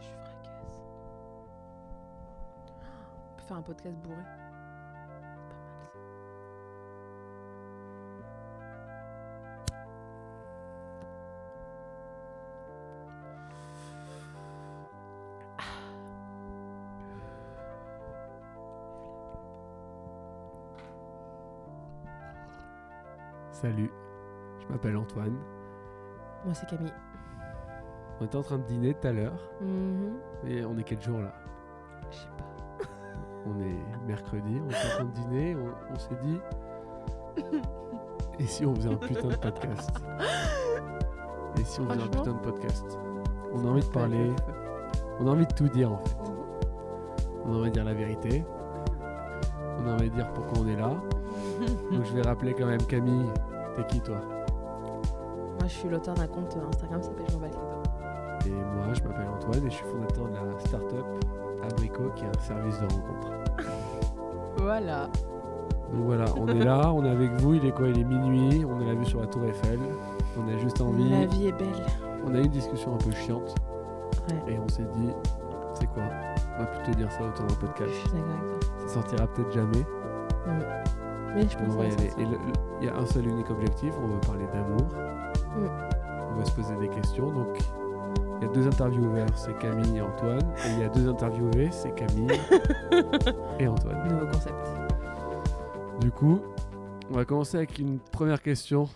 Je fracasse. On peut faire un podcast bourré. Pas mal ça. Salut, je m'appelle Antoine. Moi, c'est Camille. On était en train de dîner tout à l'heure. Mhm. Et on est quel jour là? Je sais pas. On est mercredi, on est en train de dîner, on, on s'est dit. Et si on faisait un putain de podcast? Et si on faisait un putain de podcast? On a envie de parler, on a envie de tout dire en fait. Mhm. On a envie de dire la vérité. On a envie de dire pourquoi on est là. Donc je vais rappeler quand même Camille, t'es qui toi? Moi, je suis l'auteur d'un compte Instagram qui s'appelle Jean Balclito. Et moi je m'appelle Antoine et je suis fondateur de la start-up Abrico qui est un service de rencontre. Voilà. Donc voilà, on est là, on est avec vous, il est quoi? Il est minuit, on est la vue sur la tour Eiffel, on a juste envie, La vie est belle. on a eu une discussion un peu chiante Ouais. et on s'est dit, c'est quoi? On va plutôt dire ça autour d'un Je podcast. suis d'accord avec toi. Ça sortira peut-être jamais, Mais je mais pense on va y que aller. va Et il y a un seul unique objectif, on veut parler d'amour, On va se poser des questions. Donc il y a deux intervieweurs, c'est Camille et Antoine, et il y a deux interviewés, c'est Camille et Antoine. Nouveau concept. Du coup, on va commencer avec une première question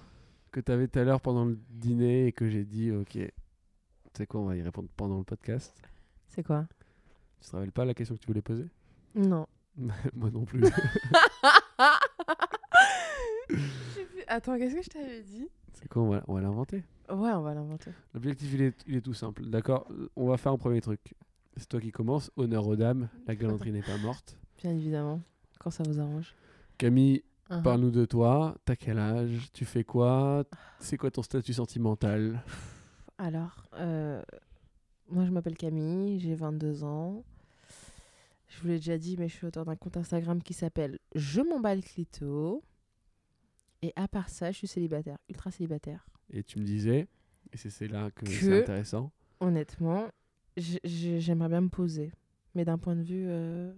que tu avais tout à l'heure pendant le dîner et que j'ai dit, ok, tu sais quoi, on va y répondre pendant le podcast. C'est quoi? Tu te rappelles pas la question que tu voulais poser? Non. Moi non plus. Attends, qu'est-ce que je t'avais dit? C'est quoi, on va, on va l'inventer? Ouais, on va l'inventer. L'objectif, il est, il est tout simple. D'accord On va faire un premier truc. C'est toi qui commence. Honneur aux dames. La galanterie n'est pas morte. Bien évidemment. Quand ça vous arrange. Camille, Uhum. parle-nous de toi. T'as quel âge? Tu fais quoi? C'est quoi ton statut sentimental? Alors, euh, moi je m'appelle Camille, j'ai 22 ans. Je vous l'ai déjà dit, mais je suis auteur d'un compte Instagram qui s'appelle Je m'emballe clito. Et à part ça, je suis célibataire, ultra célibataire. Et tu me disais, et c'est là que, Que- c'est intéressant. Honnêtement, j'aimerais bien me poser. Mais d'un point de vue, euh,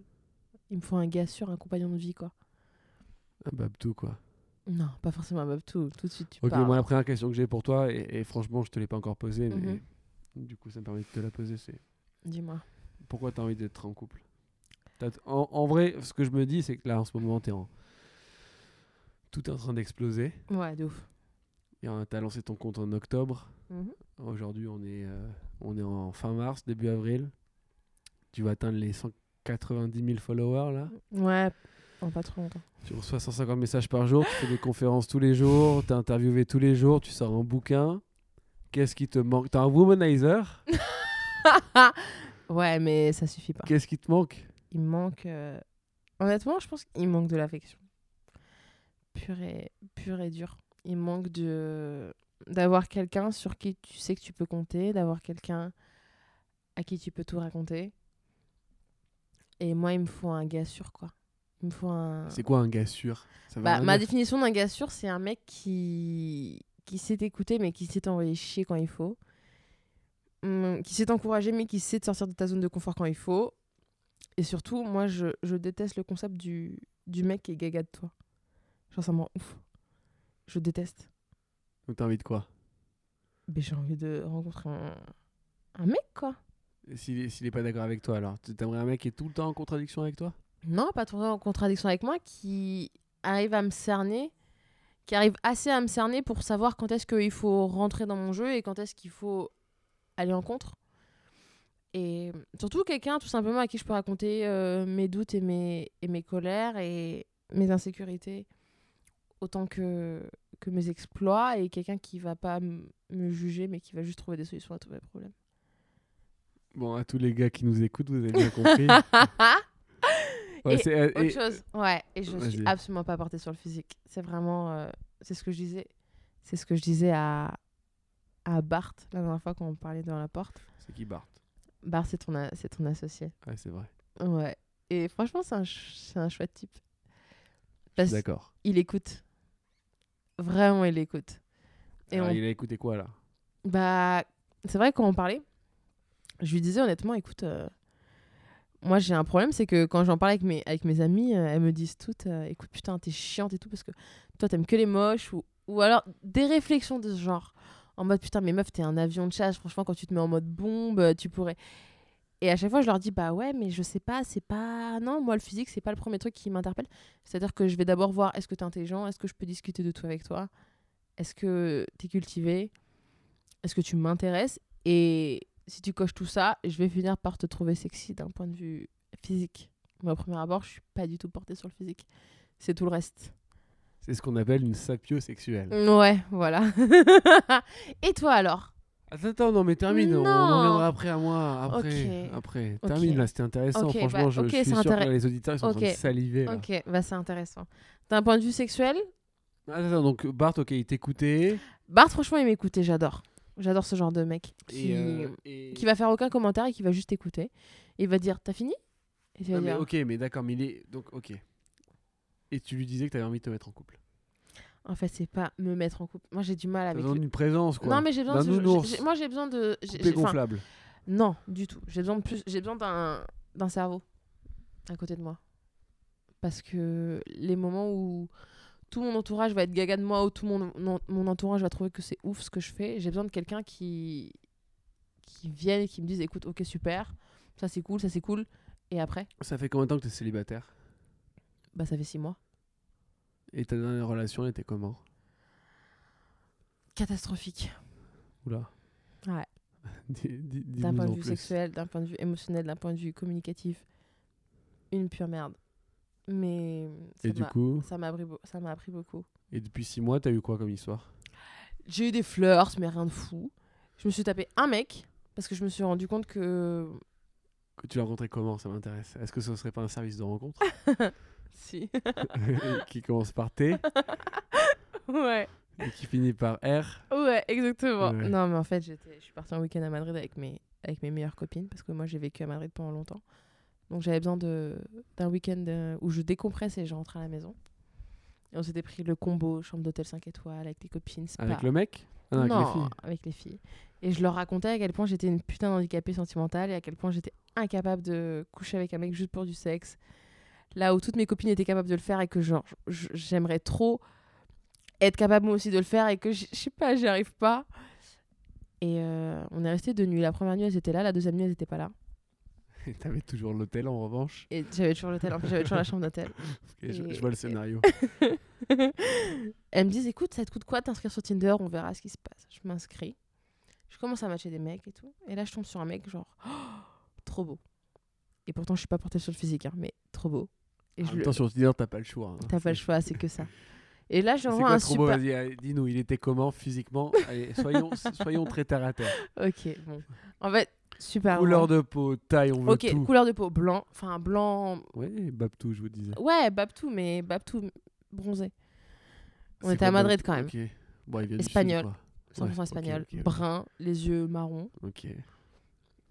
il me faut un gars sûr, un compagnon de vie, quoi. Un babtou, quoi. Non, pas forcément un tout. Tout de suite, tu Ok, moi la première question que j'ai pour toi, et, et franchement je te l'ai pas encore posée, mais Mhm. du coup ça me permet de te la poser, c'est Dis-moi. pourquoi tu as envie d'être en couple? En, en vrai, ce que je me dis, c'est que là en ce moment, t'es en... tout est en train d'exploser. Ouais, de ouf. Tu as lancé ton compte en octobre. Mhm. Aujourd'hui, on, est, euh, on est en fin mars, début avril. Tu vas atteindre les 190 000 followers là. Ouais, en pas trop longtemps. Tu reçois 150 messages par jour, tu fais des conférences tous les jours, tu es interviewé tous les jours, tu sors un bouquin. Qu'est-ce qui te manque? T'as un womanizer? Ouais, mais ça suffit pas. Qu'est-ce qui te manque? Il me manque. euh, Honnêtement, je pense qu'il manque de l'affection. Pur et, pur et dur. Il manque de d'avoir quelqu'un sur qui tu sais que tu peux compter, d'avoir quelqu'un à qui tu peux tout raconter. Et moi, il me faut un gars sûr, quoi. Il me faut un. C'est quoi un gars sûr? Ça Bah, ma définition d'un gars sûr, c'est un mec qui, qui sait t'écouter, mais qui sait t'envoyer chier quand il faut. Hum, qui sait t'encourager, mais qui sait te sortir de ta zone de confort quand il faut. Et surtout, moi, je, je déteste le concept du, du mec qui est gaga de toi. Genre, ça me rend ouf. Je déteste. Donc t'as envie de quoi? Mais j'ai envie de rencontrer un, un mec, quoi. S'il s'il est pas d'accord avec toi alors, t'aimerais un mec qui est tout le temps en contradiction avec toi? Non, pas trop en contradiction avec moi, qui arrive à me cerner, qui arrive assez à me cerner pour savoir quand est-ce qu'il faut rentrer dans mon jeu et quand est-ce qu'il faut aller en contre. Et surtout quelqu'un tout simplement à qui je peux raconter euh, mes doutes et mes, et mes colères et mes insécurités autant que, que mes exploits et quelqu'un qui va pas me juger mais qui va juste trouver des solutions à tous mes problèmes. Bon, à tous les gars qui nous écoutent, vous avez bien compris. Ouais, Et euh, Autre et- chose, ouais, et je suis absolument pas portée sur le physique. C'est vraiment, euh, c'est ce que je disais, c'est ce que je disais à, à Bart la dernière fois quand on parlait dans la porte. C'est qui Bart? Bart, c'est ton, c'est ton associé. Ouais, c'est vrai. Ouais. Et franchement, c'est un, ch- un chouette type. D'accord. qu'il écoute. Vraiment, il écoute. Et Alors, on- Il a écouté quoi là? Bah, c'est vrai quand on parlait, je lui disais honnêtement, écoute, euh, moi j'ai un problème, c'est que quand j'en parle avec mes, avec mes amis, euh, elles me disent toutes, euh, écoute, putain, t'es chiante et tout, parce que toi t'aimes que les moches, ou, ou alors des réflexions de ce genre. En mode, putain, mais meuf, t'es un avion de chasse, franchement, quand tu te mets en mode bombe, tu pourrais. Et à chaque fois, je leur dis, bah ouais, mais je sais pas, c'est pas. Non, moi, le physique, c'est pas le premier truc qui m'interpelle. C'est-à-dire que je vais d'abord voir, est-ce que t'es intelligent, est-ce que je peux discuter de tout avec toi, est-ce que t'es cultivé, est-ce que tu m'intéresses? Et si tu coches tout ça, je vais finir par te trouver sexy d'un point de vue physique. Mais au premier abord, je suis pas du tout portée sur le physique. C'est tout le reste. C'est ce qu'on appelle une sapiosexuelle. Ouais, voilà. Et toi alors? Attends, attends, non, mais termine. On, en reviendra après à moi. Après, Ok. après. Termine là, c'était intéressant. Franchement, bah, je, je suis sûr que les auditeurs ils sont en train de saliver. là. Ok, bah c'est intéressant. D'un point de vue sexuel, Attends, attends, donc Bart, ok, il t'écoutait. Bart, franchement, il m'écoutait, j'adore. J'adore ce genre de mec qui, euh, et- qui va faire aucun commentaire et qui va juste écouter. Il va dire T'as fini? Et tu vas Non, mais dire ok, mais d'accord, mais il est. Donc, ok. Et tu lui disais que t'avais envie de te mettre en couple. En fait, c'est pas me mettre en couple. Moi, j'ai du mal avec. besoin le- d'une présence, quoi. Non, mais j'ai besoin de. Moi, j'ai besoin de. Coupé gonflable. Non, du tout. J'ai besoin de plus. J'ai besoin d'un d'un cerveau à côté de moi. Parce que les moments où tout mon entourage va être gaga de moi, où tout mon, mon, mon entourage va trouver que c'est ouf ce que je fais, j'ai besoin de quelqu'un qui qui vienne et qui me dise écoute, ok, super, ça c'est cool, ça c'est cool. Et après, Ça fait combien de temps que t'es célibataire? Bah ça fait six mois. Et ta dernière relation elle était comment? Catastrophique. Oula. Ouais. D'un point de vue plus. sexuel, d'un point de vue émotionnel, d'un point de vue communicatif. Une pure merde. Mais ça Et du m'a- coup, ça m'a appris, beau- ça m'a appris beaucoup. et depuis 6 mois, t'as eu quoi comme histoire? J'ai eu des flirts, mais rien de fou. Je me suis tapé un mec parce que je me suis rendu compte que. Que tu l'as rencontré comment? Ça m'intéresse. Est-ce que ce serait pas un service de rencontre? Si. qui commence par T ouais. et qui finit par R Ouais, exactement. Ouais. Non, mais en fait, j'étais, je suis partie en week-end à Madrid avec mes, avec mes meilleures copines parce que moi, j'ai vécu à Madrid pendant longtemps. Donc, j'avais besoin de, d'un week-end euh, où je décompresse et je rentre à la maison. Et on s'était pris le combo, chambre d'hôtel 5 étoiles avec les copines. spa. Avec le mec? Ah non, avec les filles. avec les filles. Et je leur racontais à quel point j'étais une putain d'handicapée sentimentale et à quel point j'étais incapable de coucher avec un mec juste pour du sexe. Là où toutes mes copines étaient capables de le faire et que genre j'aimerais trop être capable moi aussi de le faire et que je sais pas, j'y arrive pas. Et euh, on est resté deux nuits. La première nuit, elles étaient là. La deuxième nuit, elles étaient pas là. Et t'avais toujours l'hôtel en revanche. Et j'avais toujours l'hôtel. En fait, j'avais toujours la chambre d'hôtel. Et je, vois le scénario. Elles me disent écoute, ça te coûte quoi t'inscrire sur Tinder? On verra ce qui se passe. Je m'inscris. Je commence à matcher des mecs et tout. Et là, je tombe sur un mec, genre, trop beau. Et pourtant, je suis pas portée sur le physique, hein, mais trop beau. Et En je même le... temps, sur Tinder, t'as pas le choix. hein. T'as pas le choix, c'est que ça. Et là, j'envoie un trop super. Vas-y, dis-nous, il était comment physiquement? Allez, soyons, soyons très terre à terre. Ok, bon. En fait, super. Couleur de peau, taille, on veut Ok, tout. couleur de peau blanc. Enfin, blanc. Ouais, Babtou, je vous disais. Ouais, Babtou, mais Babtou bronzé. On était à Madrid quand même. Ok. Bon, il vient du sud, Espagnol. quoi. 100% Ouais, ok, espagnol. ok, ok. Brun, les yeux marrons. Ok.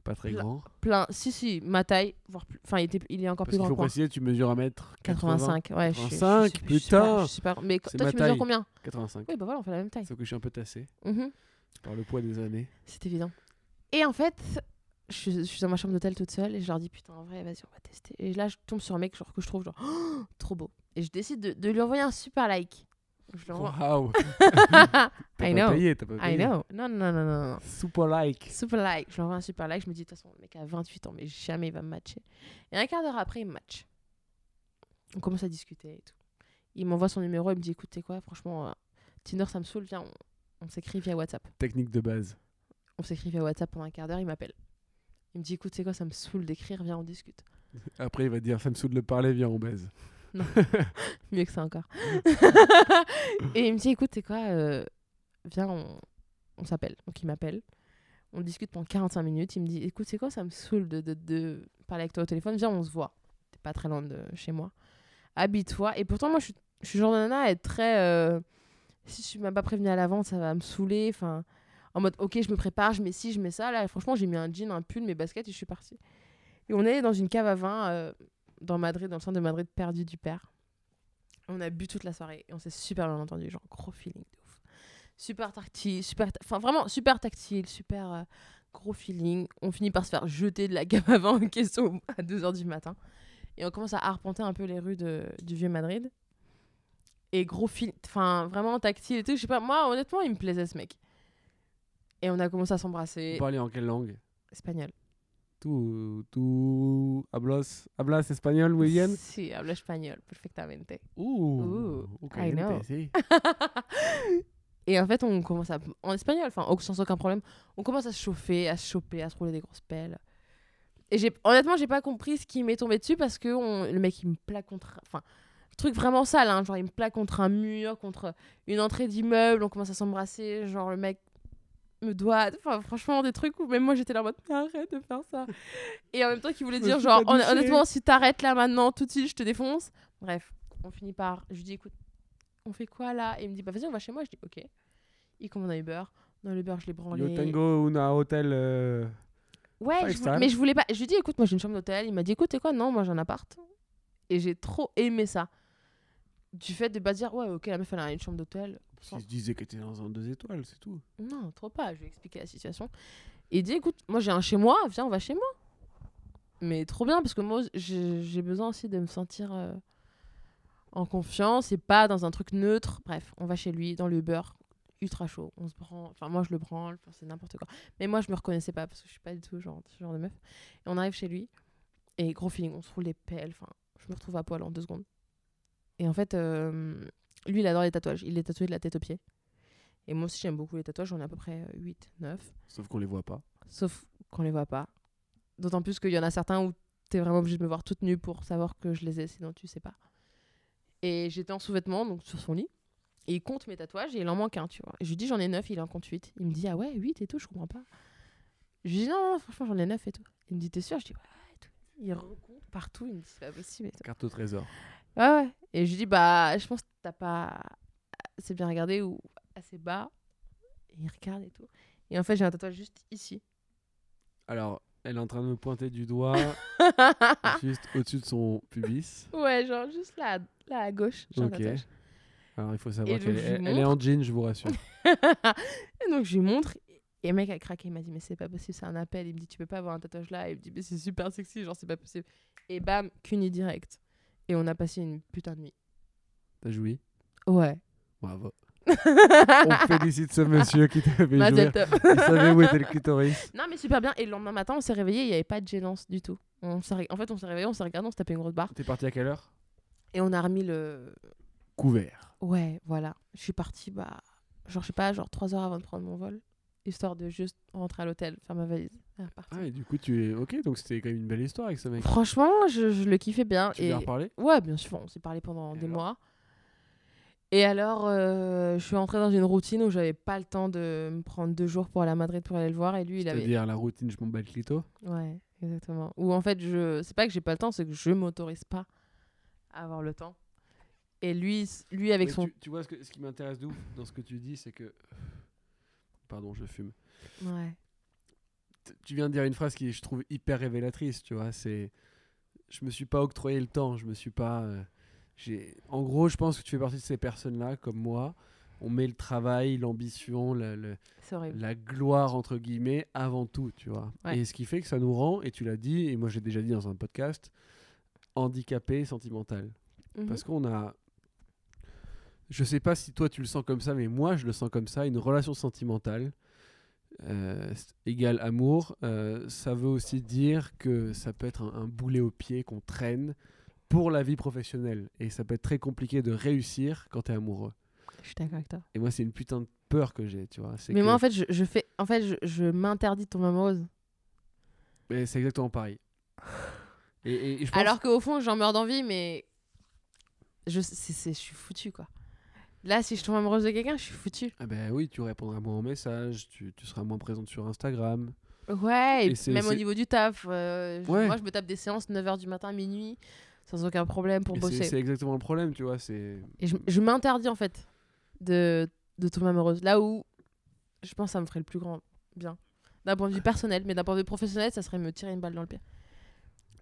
Pas très grand. Plein. Si, si, ma taille. voire plus- Enfin, il, était... il est encore Parce plus grand faut que moi. préciser, tu mesures 1 mètre 85, ouais. je suis- je suis- 85, je je putain je pas- Mais toi, ma tu mesures combien? 85. Oui, bah voilà, on fait la même taille. Sauf que je suis un peu tassé Mhm, par le poids des années. C'est évident. Et en fait, je suis, je suis dans ma chambre d'hôtel toute seule et je leur dis putain, en vrai, vas-y, on va tester. Et là, je tombe sur un mec genre, que je trouve genre trop beau. Et je décide de, de lui envoyer un super like. Je T'as I know. payé, t'as pas I payé. know. Non, non, non, non, non. Super like. Super like. Je lui envoie un super like. Je me dis, de toute façon, le mec a 28 ans, mais jamais il va me matcher. Et un quart d'heure après, il me match. On commence à discuter et tout. Il m'envoie son numéro. Il me dit, écoute, tu sais quoi, franchement, euh, Tinder, ça me saoule. Viens, on, on s'écrit via WhatsApp. Technique de base. On s'écrit via WhatsApp pendant un quart d'heure. Il m'appelle. Il me dit, écoute, tu sais quoi, ça me saoule d'écrire. Viens, on discute. Après, il va dire, ça me saoule de parler, viens, on baise. Mieux que ça encore. et il me dit, écoute, sais quoi, euh, viens, on, on s'appelle. Donc il m'appelle. On discute pendant 45 minutes. Il me dit, écoute, c'est quoi, ça me saoule de, de, de parler avec toi au téléphone? Viens, on se voit. T'es pas très loin de chez moi. Habille-toi. Et pourtant, moi, je suis, je suis genre de nana à être très... euh, si tu m'as pas prévenu à l'avance, ça va me saouler. Enfin, en mode, ok, je me prépare, je mets ci, je mets ça. Là, franchement, j'ai mis un jean, un pull, mes baskets et je suis partie. Et on est dans une cave à vin euh, dans Madrid, dans le centre de Madrid, perdu du père. On a bu toute la soirée et on s'est super bien entendu, genre gros feeling de ouf. super tactile, super, enfin vraiment super tactile, super euh, gros feeling. On finit par se faire jeter de la gamme vin en question à 2h du matin. Et on commence à arpenter un peu les rues de, du vieux Madrid. Et gros feeling, enfin vraiment tactile et tout. Je sais pas, moi honnêtement, il me plaisait ce mec. Et on a commencé à Vous s'embrasser. parlez en quelle langue? Espagnol. Tu, tu hablas, hablas espagnol muy bien? Sí, hablo español perfectamente. Uh, uh, I know. sí. Et en fait, on commence à. En espagnol, enfin, au- sans aucun problème, on commence à se chauffer, à se choper, à se rouler des grosses pelles. Et j'ai, honnêtement, j'ai pas compris ce qui m'est tombé dessus parce que on- le mec, il me plaque contre. Enfin, truc vraiment sale, hein, genre, il me plaque contre un mur, contre une entrée d'immeuble, on commence à s'embrasser, genre, le mec me doit. Enfin, franchement, des trucs où même moi, j'étais là en mode, mais arrête de faire ça. Et en même temps, qu'il voulait dire, genre, hon- honnêtement, si t'arrêtes là maintenant, tout de suite, je te défonce. Bref, on finit par. Je lui dis, écoute, on fait quoi là? Et il me dit, bah vas-y, on va chez moi. Je dis, ok. Il commande un Uber. Dans l'Uber, je l'ai branlé. Yo tengo una hotel. euh, Ouais, je voulais- mais je voulais pas. Je lui dit, écoute, moi j'ai une chambre d'hôtel. Il m'a dit, écoute, t'es quoi? Non, moi j'ai un appart. Et j'ai trop aimé ça. Du fait de pas dire, ouais, ok, la meuf elle a une chambre d'hôtel. Qu'il se disait que t'étais dans un deux étoiles, c'est tout. Non, trop pas. Je lui ai expliqué la situation. Et il dit, écoute, moi j'ai un chez moi, viens, on va chez moi. Mais trop bien, parce que moi j'ai besoin aussi de me sentir euh, en confiance et pas dans un truc neutre. Bref, on va chez lui, dans le Uber, ultra chaud. On se branle. Enfin, moi je le branle, c'est n'importe quoi. Mais moi je me reconnaissais pas parce que je suis pas du tout genre, ce genre de meuf. Et on arrive chez lui, et gros feeling, on se roule les pelles. Enfin, je me retrouve à poil en deux secondes. Et en fait, euh, lui il adore les tatouages. Il est tatoué de la tête aux pieds. Et moi aussi j'aime beaucoup les tatouages, j'en ai à peu près 8, 9. Sauf qu'on les voit pas. Sauf qu'on les voit pas. D'autant plus qu'il y en a certains où t'es vraiment obligé de me voir toute nue pour savoir que je les ai, sinon tu sais pas. Et j'étais en sous-vêtements, donc sur son lit. Et il compte mes tatouages et il en manque un, tu vois. Et je lui dis j'en ai 9, il en compte 8. Il me dit ah ouais, 8 et tout, je comprends pas. Je lui dis non, non, franchement j'en ai 9 et tout. Il me dit t'es sûr? Je dis ouais et tout. Il recompte partout, il me dit c'est pas possible et tout. Carte au trésor. Ouais, ouais. Et je lui dis, bah, je pense t'as pas assez bien regardé ou assez bas. Et il regarde et tout. Et en fait, j'ai un tatouage juste ici. Alors, elle est en train de me pointer du doigt juste au-dessus de son pubis. ouais, genre juste là, là à gauche. un Ok. tatouage. Alors, il faut savoir qu'elle est, lui elle est en jean, je vous rassure. et donc, je lui montre. Et le mec a craqué. Il m'a dit, mais c'est pas possible, c'est un appel. Il me dit, tu peux pas avoir un tatouage là. Et il me dit, mais c'est super sexy, genre, c'est pas possible. Et bam, cuni direct. Et on a passé une putain de nuit. T'as joui Ouais. Bravo. On félicite ce monsieur qui t'a fait jouer. Mazel tov. Il savait où était le clitoris. Non, mais super bien. Et le lendemain matin, on s'est réveillé, il n'y avait pas de gênance du tout. On s'est en fait, on s'est réveillé, on s'est regardé, on s'est tapé une grosse barre. T'es parti à quelle heure? Et on a remis le. Couvert. Ouais, voilà. Je suis partie, bah. Genre, je sais pas, genre 3 heures avant de prendre mon vol. Histoire de juste rentrer à l'hôtel, faire ma valise. et. Ah, et du coup, tu es. Ok, donc c'était quand même une belle histoire avec ce mec. Franchement, je, je le kiffais bien. Tu et... lui as reparlé? Ouais, bien sûr, on s'est parlé pendant Et des mois. Et alors, euh, je suis entrée dans une routine où j'avais pas le temps de me prendre deux jours pour aller à Madrid pour aller le voir. Et lui, il avait. C'est-à-dire la routine, je m'en bats le clito. Ouais, exactement. Ou en fait, je c'est pas que j'ai pas le temps, c'est que je m'autorise pas à avoir le temps. Et lui, lui avec Mais son. tu, tu vois, ce, que, ce qui m'intéresse de ouf dans ce que tu dis, c'est que. Pardon, je fume. Ouais. T- Tu viens de dire une phrase qui, je trouve, hyper révélatrice, tu vois. C'est. Je me suis pas octroyé le temps, je me suis pas. euh. En gros, je pense que tu fais partie de ces personnes-là, comme moi. On met le travail, l'ambition, la, le- gloire, entre guillemets, avant tout, tu vois. Ouais. Et ce qui fait que ça nous rend, et tu l'as dit, et moi j'ai déjà dit dans un podcast, handicapé sentimental. Mhm. Parce qu'on a. Je sais pas si toi tu le sens comme ça, mais moi je le sens comme ça. Une relation sentimentale euh, égale amour, euh, ça veut aussi dire que ça peut être un, un boulet au pied qu'on traîne pour la vie professionnelle. Et ça peut être très compliqué de réussir quand tu es amoureux. Je suis d'accord avec toi. Et moi, c'est une putain de peur que j'ai, tu vois. Mais que- moi, en fait, je, je fais. En fait, je, je m'interdis de tomber amoureuse. mais c'est exactement pareil. Et, et- et je pense- Alors qu'au fond, j'en meurs d'envie, mais. Je, suis foutue, quoi. Là, si je tombe amoureuse de quelqu'un, je suis foutue. Ah ben oui, tu répondras moins aux messages, tu, tu seras moins présente sur Instagram. Ouais, et, Et c'est- même au niveau du taf. euh, Ouais. Moi, je me tape des séances 9h du matin, minuit, sans aucun problème pour Et bosser. C'est exactement le problème, tu vois. C'est Et je, je m'interdis en fait de, de tomber amoureuse. Là où je pense que ça me ferait le plus grand bien. D'un point de vue personnel, mais d'un point de vue professionnel, ça serait me tirer une balle dans le pied.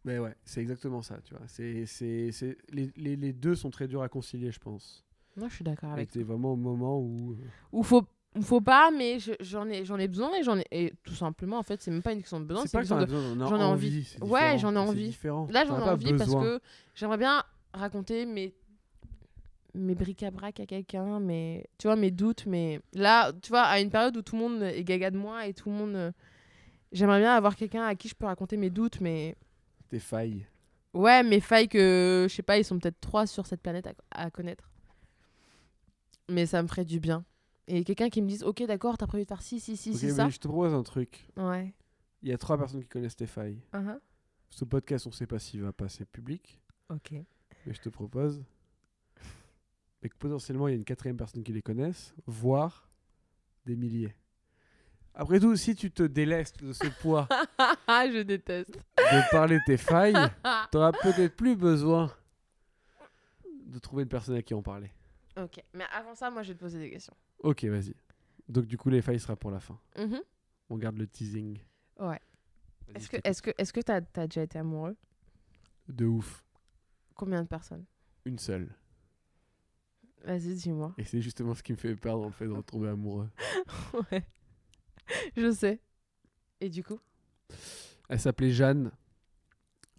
Mais ouais, c'est exactement ça, tu vois. C'est, c'est. Les, les, les deux sont très durs à concilier, je pense. Moi, je suis d'accord avec t'es vraiment au moment où... euh, Ou faut faut pas, mais je- j'en ai, j'en ai besoin et j'en ai. Et tout simplement, en fait, c'est même pas une question de besoin, C'est pas une que question de. j'en ai envie. Ouais, j'en ai envie. Là, j'en ai envie parce que j'aimerais bien raconter mes mes bric-à-brac à quelqu'un, mais tu vois mes doutes, mais là, tu vois, à une période où tout le monde est gaga de moi et tout le monde, euh, j'aimerais bien avoir quelqu'un à qui je peux raconter mes doutes, mais Tes failles. ouais, mes failles que je sais pas, ils sont peut-être trois sur cette planète à, à connaître, mais ça me ferait du bien. Et quelqu'un qui me dise, ok, d'accord, t'as prévu de faire ci, ci, ci, Ok, ci, mais ça. je te propose un truc. Ouais. Il y a trois personnes qui connaissent tes failles. Uh-huh. Ce podcast, on sait pas s'il va passer public, Ok. mais je te propose et que potentiellement il y a une quatrième personne qui les connaisse, voire des milliers. Après tout, si tu te délestes de ce poids je déteste. de parler tes failles, t'auras peut-être plus besoin de trouver une personne à qui en parler. ok, mais avant ça, moi, je vais te poser des questions. Ok, vas-y. Donc du coup, les failles sera pour la fin. Mhm. On garde le teasing. Ouais. Est-ce que est-ce que est-ce que t'as as déjà été amoureux? De ouf. Combien de personnes? Une seule. Vas-y, dis-moi. Et c'est justement ce qui me fait peur dans le fait de retomber amoureux. ouais. Je sais. Et du coup? Elle s'appelait Jeanne.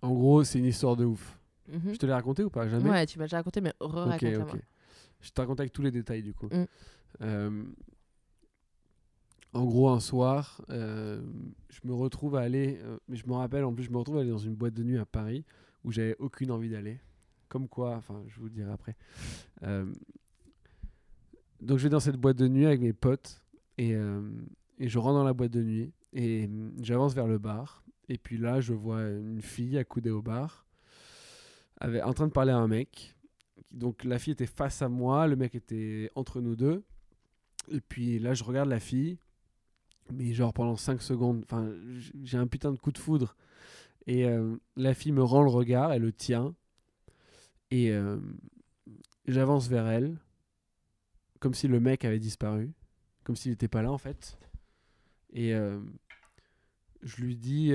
En gros, c'est une histoire de ouf. Mhm. Je te l'ai raconté ou pas? Jamais? Ouais, tu m'as déjà raconté, mais Ok, re-raconte-la ok. Je te raconte avec tous les détails du coup. Mm. Euh, en gros, un soir, euh, je me retrouve à aller, euh, mais je me rappelle en plus, je me retrouve à aller dans une boîte de nuit à Paris où j'avais aucune envie d'aller. Comme quoi, enfin, je vous le dirai après. Donc, je vais dans cette boîte de nuit avec mes potes et, je rentre dans la boîte de nuit et j'avance vers le bar. Et puis là, je vois une fille accoudée au bar, en train de parler à un mec. Donc la fille était face à moi, le mec était entre nous deux. Et puis là, je regarde la fille, mais genre pendant 5 secondes, enfin, j'ai un putain de coup de foudre. Et euh, la fille me rend le regard, elle le tient. Et euh, j'avance vers elle, comme si le mec avait disparu, comme s'il n'était pas là en fait. Et euh, je lui dis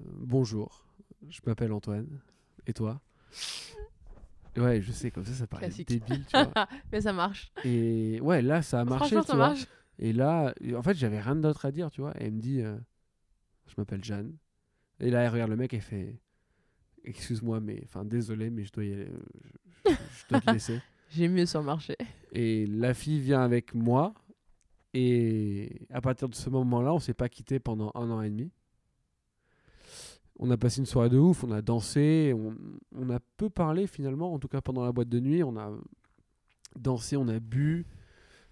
bonjour, je m'appelle Antoine. Et toi? Ouais, je sais, comme ça, ça paraît Classique. débile, tu vois. mais ça marche. Et ouais, là, ça a marché, Franchement, tu ça vois. marche. Et là, en fait, j'avais rien d'autre à dire, tu vois. Et elle me dit, euh, je m'appelle Jeanne. Et là, elle regarde le mec et fait, excuse-moi, mais, enfin, désolé, mais je dois, y aller, euh, je, je- je dois te laisser. J'ai mieux sur le marché. Et la fille vient avec moi. Et à partir de ce moment-là, on s'est pas quitté pendant un an et demi. On a passé une soirée de ouf, on a dansé, on, on a peu parlé finalement, en tout cas pendant la boîte de nuit. On a dansé, on a bu.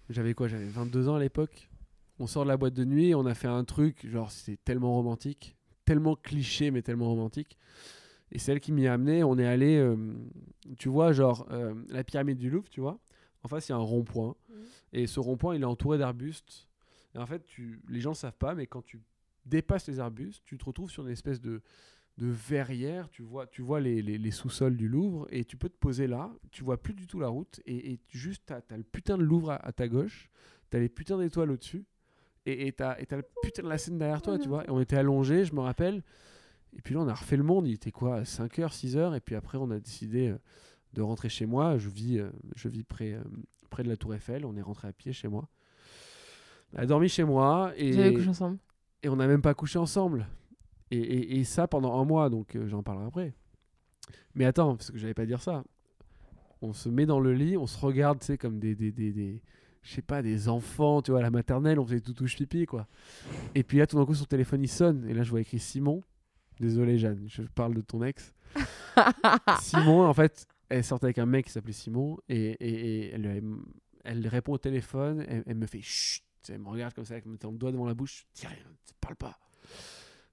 J'avais quoi J'avais 22 ans à l'époque. On sort de la boîte de nuit on a fait un truc, genre c'était tellement romantique, tellement cliché mais tellement romantique. Et c'est elle qui m'y a amené. On est allé, euh, tu vois, genre euh, la pyramide du Louvre, tu vois. En face, il y a un rond-point. Et ce rond-point, il est entouré d'arbustes. Et en fait, tu, les gens ne savent pas, mais quand tu dépasses les arbustes, tu te retrouves sur une espèce de, de verrière. Tu vois, tu vois les, les- les sous-sols du Louvre et tu peux te poser là. Tu vois plus du tout la route. Et, et juste, tu as, le putain de Louvre à, à ta gauche. Tu as les putains d'étoiles au-dessus. Et tu as, le putain de la scène derrière toi, tu vois. Et on était allongés, je me rappelle. Et puis là, on a refait le monde. Il était quoi 5h, 6h. Et puis après, on a décidé euh, de rentrer chez moi. Je vis, euh, je vis près, euh, près de la Tour Eiffel. On est rentré à pied chez moi. Elle a dormi chez moi. Et, Vous avez couché ensemble? Et on n'a même pas couché ensemble. Et, et- et ça pendant un mois, donc euh, j'en parlerai après. Mais attends, parce que j'allais pas dire ça. On se met dans le lit, on se regarde, tu sais, comme des, des, des, des- je sais pas, des enfants, tu vois, à la maternelle, on faisait tout touche pipi, quoi. Et puis là, tout d'un coup, son téléphone, il sonne. Et là, je vois écrit Simon. Désolé, Jeanne, je parle de ton ex. Simon, en fait, elle sortait avec un mec qui s'appelait Simon. Et, et- et elle, elle répond au téléphone. Elle, elle me fait chut. Tu sais, Elle me regarde comme ça, avec mon doigt devant la bouche. Dis rien, tu parle pas.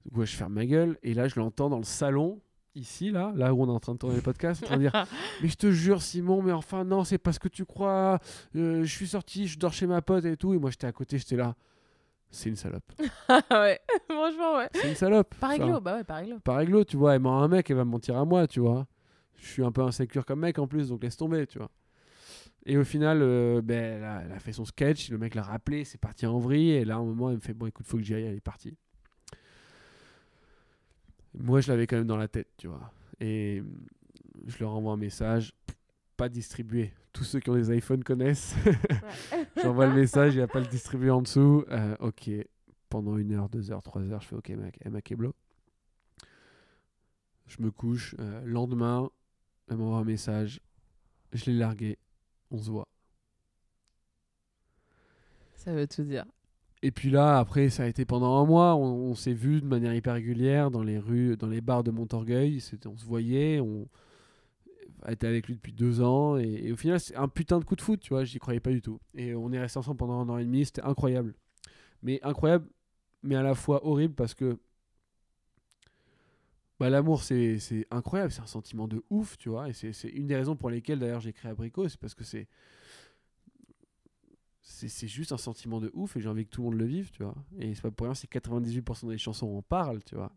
Du coup, ouais, je ferme ma gueule. Et là, je l'entends dans le salon, ici, là, là où on est en train de tourner le podcast, en train de dire Mais je te jure, Simon, mais enfin, non, c'est pas ce que tu crois. Euh, je suis sorti, je dors chez ma pote et tout. Et moi, j'étais à côté, j'étais là. C'est une salope. ouais, franchement, ouais. C'est une salope. Par réglo, bah ouais, par réglo. Par réglo, tu vois. Elle ment à un mec, elle va me mentir à moi, tu vois. Je suis un peu insécure comme mec en plus, donc laisse tomber, tu vois. Et au final, euh, ben, elle, a, elle a fait son sketch, le mec l'a rappelé, c'est parti en vrille. Et là, à un moment, elle me fait Bon, écoute, faut que j'y aille, elle est partie. Moi, je l'avais quand même dans la tête, tu vois. Et je leur envoie un message, pas distribué. Tous ceux qui ont des iPhones connaissent. J'envoie le message, il n'y a pas le distribuer en dessous. Euh, ok, pendant une heure, deux heures, trois heures, je fais ok, mec, Emma Keblo. Je me couche. euh, lendemain, elle m'envoie un message. Je l'ai largué. On se voit. Ça veut tout dire. Et puis là, après, ça a été pendant un mois. On, on s'est vu de manière hyper régulière dans les rues, dans les bars de Montorgueil. On se voyait. On a été avec lui depuis deux ans. Et, et au final, c'est un putain de coup de foot, tu vois. J'y croyais pas du tout. Et on est resté ensemble pendant un an et demi. C'était incroyable. Mais incroyable, mais à la fois horrible parce que bah, l'amour, c'est c'est incroyable. C'est un sentiment de ouf, tu vois. Et c'est c'est une des raisons pour lesquelles, d'ailleurs, j'ai créé Abricot. C'est parce que c'est c'est c'est juste un sentiment de ouf et j'ai envie que tout le monde le vive, tu vois. Et c'est pas pour rien si 98% des chansons en parlent, tu vois.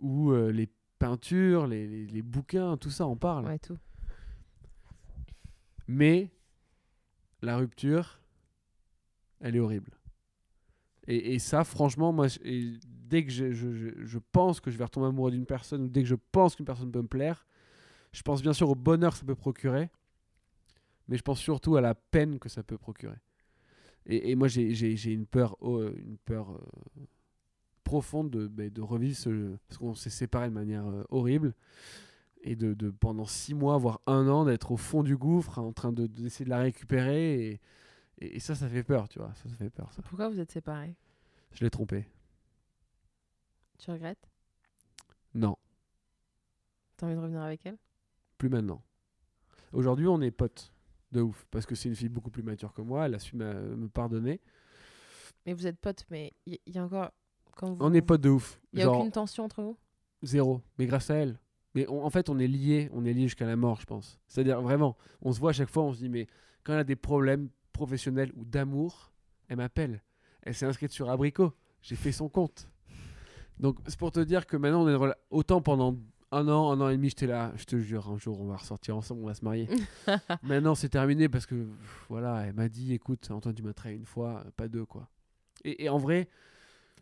Ou euh, les peintures, les, les, les bouquins, tout ça en parle. Ouais, tout. Mais la rupture, elle est horrible. Et, ça, franchement, moi, dès que je, je, pense que je vais retomber amoureux d'une personne, ou dès que je pense qu'une personne peut me plaire, je pense bien sûr au bonheur que ça peut procurer, mais je pense surtout à la peine que ça peut procurer. Et, moi, j'ai- une peur, oh, une peur euh, profonde de, bah, de revivre ce. Parce qu'on s'est séparés de manière euh, horrible. Et de, de pendant six mois, voire un an, d'être au fond du gouffre, en train de- d'essayer de, la récupérer. Et, et ça, ça fait peur, tu vois. Ça, ça fait peur, ça. Pourquoi vous êtes séparés? Je l'ai trompé. Tu regrettes? Non, T'as envie de revenir avec elle? Plus maintenant. Aujourd'hui, on est potes. De ouf. Parce que c'est une fille beaucoup plus mature que moi. Elle a su me pardonner. Mais vous êtes potes, mais il y, y a encore. Quand vous... On est potes de ouf. Il y a Genre, aucune tension entre vous? Zéro. Mais grâce à elle. Mais on- en fait, on est liés. On est liés jusqu'à la mort, je pense. C'est-à-dire, vraiment, on se voit à chaque fois, on se dit, mais quand elle a des problèmes professionnels ou d'amour, elle m'appelle. Elle s'est inscrite sur Abricot. J'ai fait son compte. Donc, c'est pour te dire que maintenant, on est rela- autant pendant un an, un an et demi, j'étais là. Je te jure, un jour, on va ressortir ensemble, on va se marier. maintenant, c'est terminé parce que, pff, voilà, elle m'a dit, écoute, Antoine, tu m'as trahi une fois, pas deux, quoi. Et, et en vrai,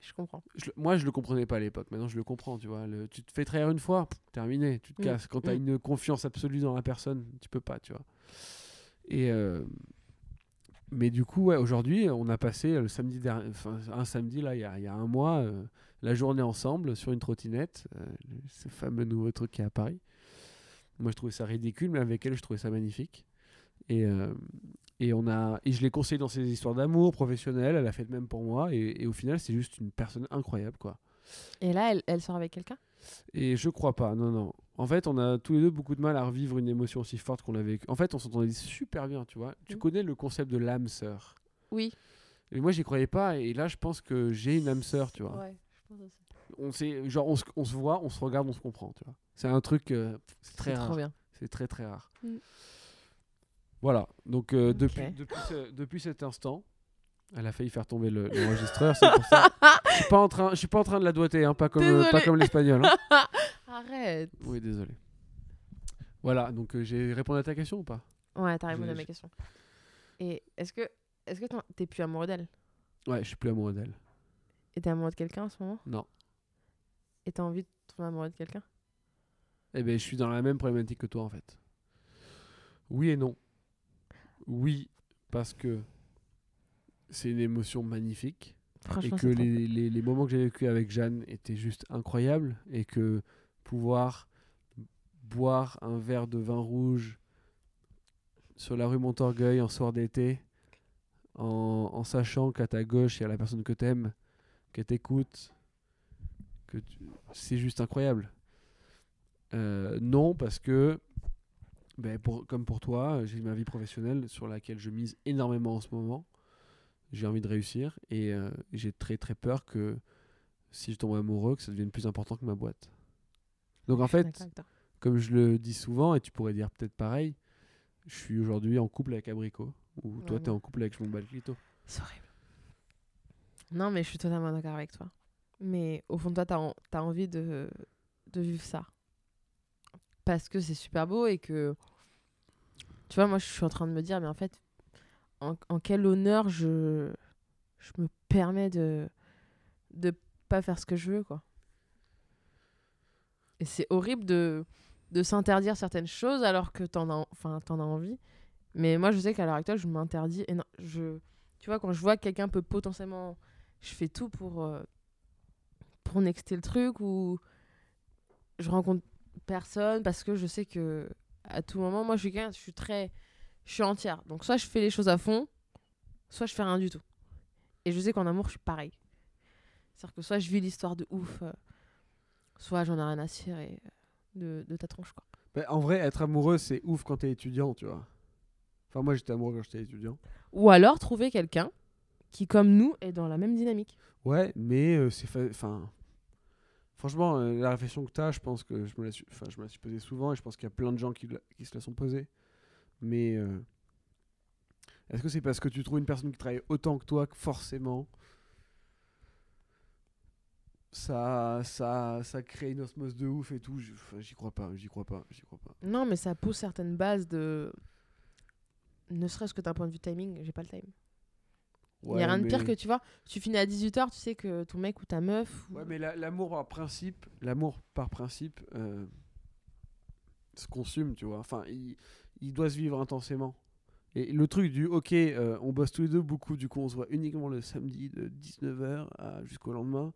Je comprends. je moi, je le comprenais pas à l'époque. Maintenant, je le comprends. Tu vois, Le- tu te fais trahir une fois, pff, terminé, tu te Mm, casses. Quand tu as mm. une confiance absolue dans la personne, tu peux pas, tu vois. Et euh, mais du coup, ouais, aujourd'hui, on a passé le samedi dernier, enfin, un samedi là, il y a, il y a un mois, euh, la journée ensemble sur une trottinette, euh, ce fameux nouveau truc qui est à Paris. Moi, je trouvais ça ridicule, mais avec elle, je trouvais ça magnifique. Et, euh, et, on a, et je l'ai conseillé dans ses histoires d'amour professionnelles, elle a fait de même pour moi, et, et au final, c'est juste une personne incroyable, quoi. Et là, elle, elle sort avec quelqu'un? Et je crois pas, non, non. En fait, on a tous les deux beaucoup de mal à revivre une émotion aussi forte qu'on l'avait. En fait, on s'entendait super bien, tu vois. Tu Mm. connais le concept de l'âme sœur. Oui. Et moi, j'y croyais pas, et là, je pense que j'ai une âme sœur, tu vois. Ouais, je pense aussi. On sait, genre, on se, on se voit, on se regarde, on se comprend, tu vois. C'est un truc, euh, c'est très rare. C'est très très rare. Mm. Voilà. Donc euh, depuis, depuis, ce- depuis cet instant, elle a failli faire tomber le- l'enregistreur. c'est pour ça. Je suis pas en train, je suis pas en train de la doiter, hein, pas comme, euh, pas Désolée. comme l'espagnol. hein. Arrête. Oui, désolé. Voilà. Donc euh, j'ai répondu à ta question ou pas? Ouais, t'as répondu à ma question. Et est-ce que est-ce que t'es plus amoureux d'elle? Ouais, je suis plus amoureux d'elle. Et t'es amoureux de quelqu'un en ce moment? Non. Et t'as envie de tomber amoureux de quelqu'un? Eh ben, je suis dans la même problématique que toi en fait. Oui et non. Oui, parce que c'est une émotion magnifique. et que les- les moments que j'ai vécu avec Jeanne étaient juste incroyables et que pouvoir boire un verre de vin rouge sur la rue Montorgueil en soir d'été en, sachant qu'à ta gauche il y a la personne que t'aimes qu'elle t'écoute que tu- c'est juste incroyable Euh, non parce que ben, comme pour toi j'ai ma vie professionnelle sur laquelle je mise énormément en ce moment j'ai envie de réussir et euh, j'ai très très peur que si je tombe amoureux, que ça devienne plus important que ma boîte. Donc en fait, comme je le dis souvent, et tu pourrais dire peut-être pareil, je suis aujourd'hui en couple avec Abricot, ou toi Ouais, tu es en couple avec mon Balclito. C'est horrible. Non, mais je suis totalement d'accord avec toi. Mais au fond de toi, t'as en- t'as envie de, de vivre ça. Parce que c'est super beau et que. Tu vois, moi, je suis en train de me dire, mais en fait, en, en quel honneur je, je me permets de de pas faire ce que je veux, quoi. Et c'est horrible de, de s'interdire certaines choses alors que t'en as, enfin, t'en as envie. Mais moi, je sais qu'à l'heure actuelle, je m'interdis. Et non, je, tu vois, quand je vois que quelqu'un peut potentiellement. Je fais tout pour. euh, pour nexter le truc ou. Je rencontre personne parce que je sais que. À tout moment, moi, je suis. Je suis très. Je suis entière. Donc, soit je fais les choses à fond, soit je fais rien du tout. Et je sais qu'en amour, je suis pareil. C'est-à-dire que soit je vis l'histoire de ouf, euh, soit j'en ai rien à cirer euh, de, de ta tronche, quoi. Bah, en vrai, être amoureux, c'est ouf quand t'es étudiant, tu vois. Enfin, moi, j'étais amoureux quand j'étais étudiant. Ou alors trouver quelqu'un qui, comme nous, est dans la même dynamique. Ouais, mais euh, c'est. Enfin. Franchement, euh, la réflexion que t'as, je pense que je me la suis, je me la suis posée souvent et je pense qu'il y a plein de gens qui, se la sont posées. Mais. euh, Est-ce que c'est parce que tu trouves une personne qui travaille autant que toi que forcément. Ça, ça, ça crée une osmose de ouf et tout. J'y crois pas, j'y crois pas, j'y crois pas. Non, mais ça pose certaines bases de. Ne serait-ce que d'un point de vue timing, j'ai pas le time. Il Ouais, y a rien de pire que tu vois, tu finis à 18h, tu sais que ton mec ou ta meuf. ou- Ouais, mais la- l'amour par principe, l'amour par principe euh, se consume, tu vois. Enfin, il, il doit se vivre intensément. Et le truc du ok, euh, on bosse tous les deux beaucoup, du coup on se voit uniquement le samedi de 19h à- jusqu'au lendemain.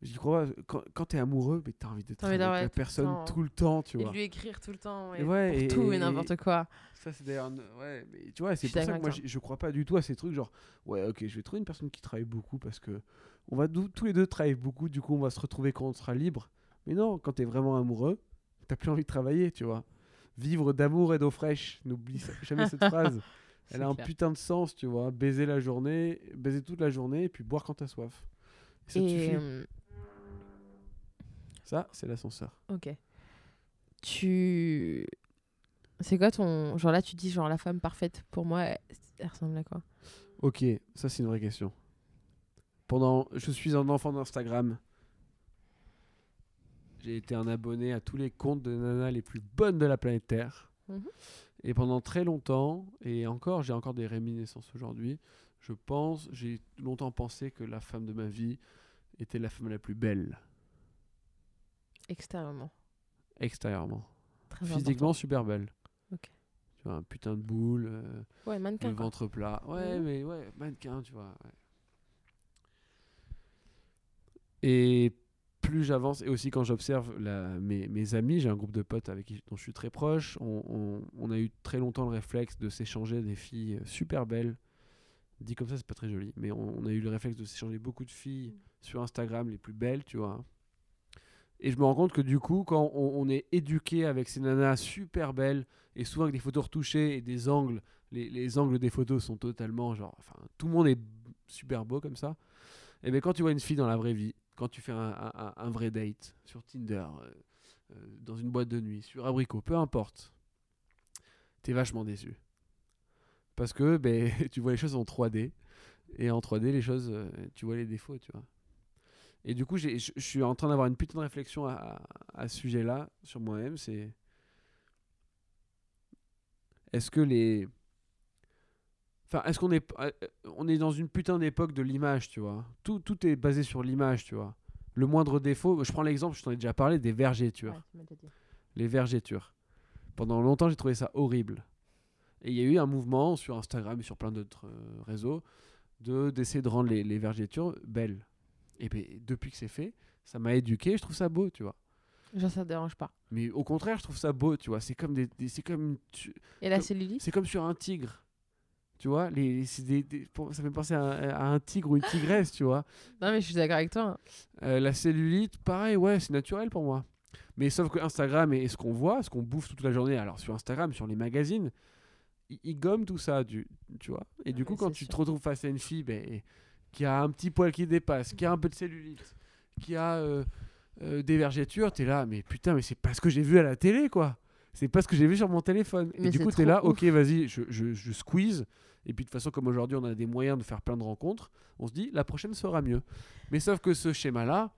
J'y crois pas. Quand, quand t'es amoureux, mais t'as envie d'être avec la tout le personne tout le temps, tu et vois. lui écrire tout le temps, Et et ouais, pour et- tout et, et- n'importe quoi. Ça, c'est d'ailleurs. Ouais, mais tu vois, c'est pour ça que moi, je, je crois pas du tout à ces trucs genre, ouais, ok, je vais trouver une personne qui travaille beaucoup parce que on va tous les deux travailler beaucoup, du coup, on va se retrouver quand on sera libre. Mais non, quand t'es vraiment amoureux, t'as plus envie de travailler, tu vois. Vivre d'amour et d'eau fraîche, n'oublie jamais cette phrase. Elle a un putain de sens, tu vois. Baiser la journée, baiser toute la journée et puis boire quand t'as soif. Et ça Et, suffit. euh, Ça, c'est l'ascenseur. ok. Tu. C'est quoi ton. Genre là, tu dis, genre, la femme parfaite, pour moi, elle, elle ressemble à quoi? Ok, ça c'est une vraie question. Pendant, je suis un enfant d'Instagram. J'ai été un abonné à tous les comptes de nanas les plus bonnes de la planète Terre. Mhm. Et pendant très longtemps, et encore, j'ai encore des réminiscences aujourd'hui. Je pense, j'ai longtemps pensé que la femme de ma vie était la femme la plus belle Extérieurement. extérieurement. Très Physiquement super belle. Ok. Tu vois, un putain de boule, euh. Ouais, mannequin. le quoi. ventre plat. Ouais, Mhm. mais ouais, mannequin, tu vois. ouais. Et plus j'avance, et aussi quand j'observe mes, mes amis, j'ai un groupe de potes avec qui dont je suis très proche, on, on- on a eu très longtemps le réflexe de s'échanger des filles euh, super belles. Dit comme ça, c'est pas très joli, mais on, on a eu le réflexe de s'échanger beaucoup de filles sur Instagram, les plus belles, tu vois. Et je me rends compte que du coup, quand on, est éduqué avec ces nanas super belles, et souvent avec des photos retouchées et des angles, les, les angles des photos sont totalement genre, enfin, tout le monde est super beau comme ça. Et bien quand tu vois une fille dans la vraie vie, quand tu fais un vrai date sur Tinder, euh, euh, dans une boîte de nuit, sur Abricot, peu importe, t'es vachement déçu. Parce que ben, tu vois les choses en 3D, et en 3D, les choses, euh, tu vois les défauts, tu vois. Et du coup, je suis en train d'avoir une putain de réflexion à, à- à ce sujet-là, sur moi-même, c'est... Est-ce que les... Enfin, est-ce qu'on est, euh, on est dans une putain d'époque de l'image, tu vois? Tout, tout est basé sur l'image, tu vois. Le moindre défaut, je prends l'exemple, je t'en ai déjà parlé, des. Ouais, dit. Les vergétures. Pendant longtemps, j'ai trouvé ça horrible. Et il y a eu un mouvement sur Instagram et sur plein d'autres euh, réseaux de d'essayer de rendre les, les vergétures belles. Et ben, depuis que c'est fait, ça m'a éduqué, je trouve ça beau, tu vois. Genre, ça te dérange pas. Mais au contraire, je trouve ça beau, tu vois. C'est comme des, des- c'est comme tu- Et la cellulite c'est comme sur un tigre. Tu vois, les, c'est des- des- ça fait penser à, un- à un tigre ou une tigresse, tu vois. Non, mais je suis d'accord avec toi. hein. Euh, la cellulite, pareil, ouais, c'est naturel pour moi. Mais sauf que Instagram et, et ce qu'on voit, ce qu'on bouffe toute la journée, alors sur Instagram, sur les magazines, ils, ils gomment tout ça, du, tu vois. Et du Ouais, coup, quand tu te retrouves face à une fille ben, qui a un petit poil qui dépasse, qui a un peu de cellulite, qui a euh, euh, des vergetures, t'es là, mais putain, mais c'est pas ce que j'ai vu à la télé, quoi. C'est pas ce que j'ai vu sur mon téléphone. et Mais du c'est coup, t'es là, ouf. ok, vas-y, je, je, je squeeze. Et puis de toute façon, comme aujourd'hui, on a des moyens de faire plein de rencontres, on se dit, la prochaine sera mieux. Mais sauf que ce schéma-là,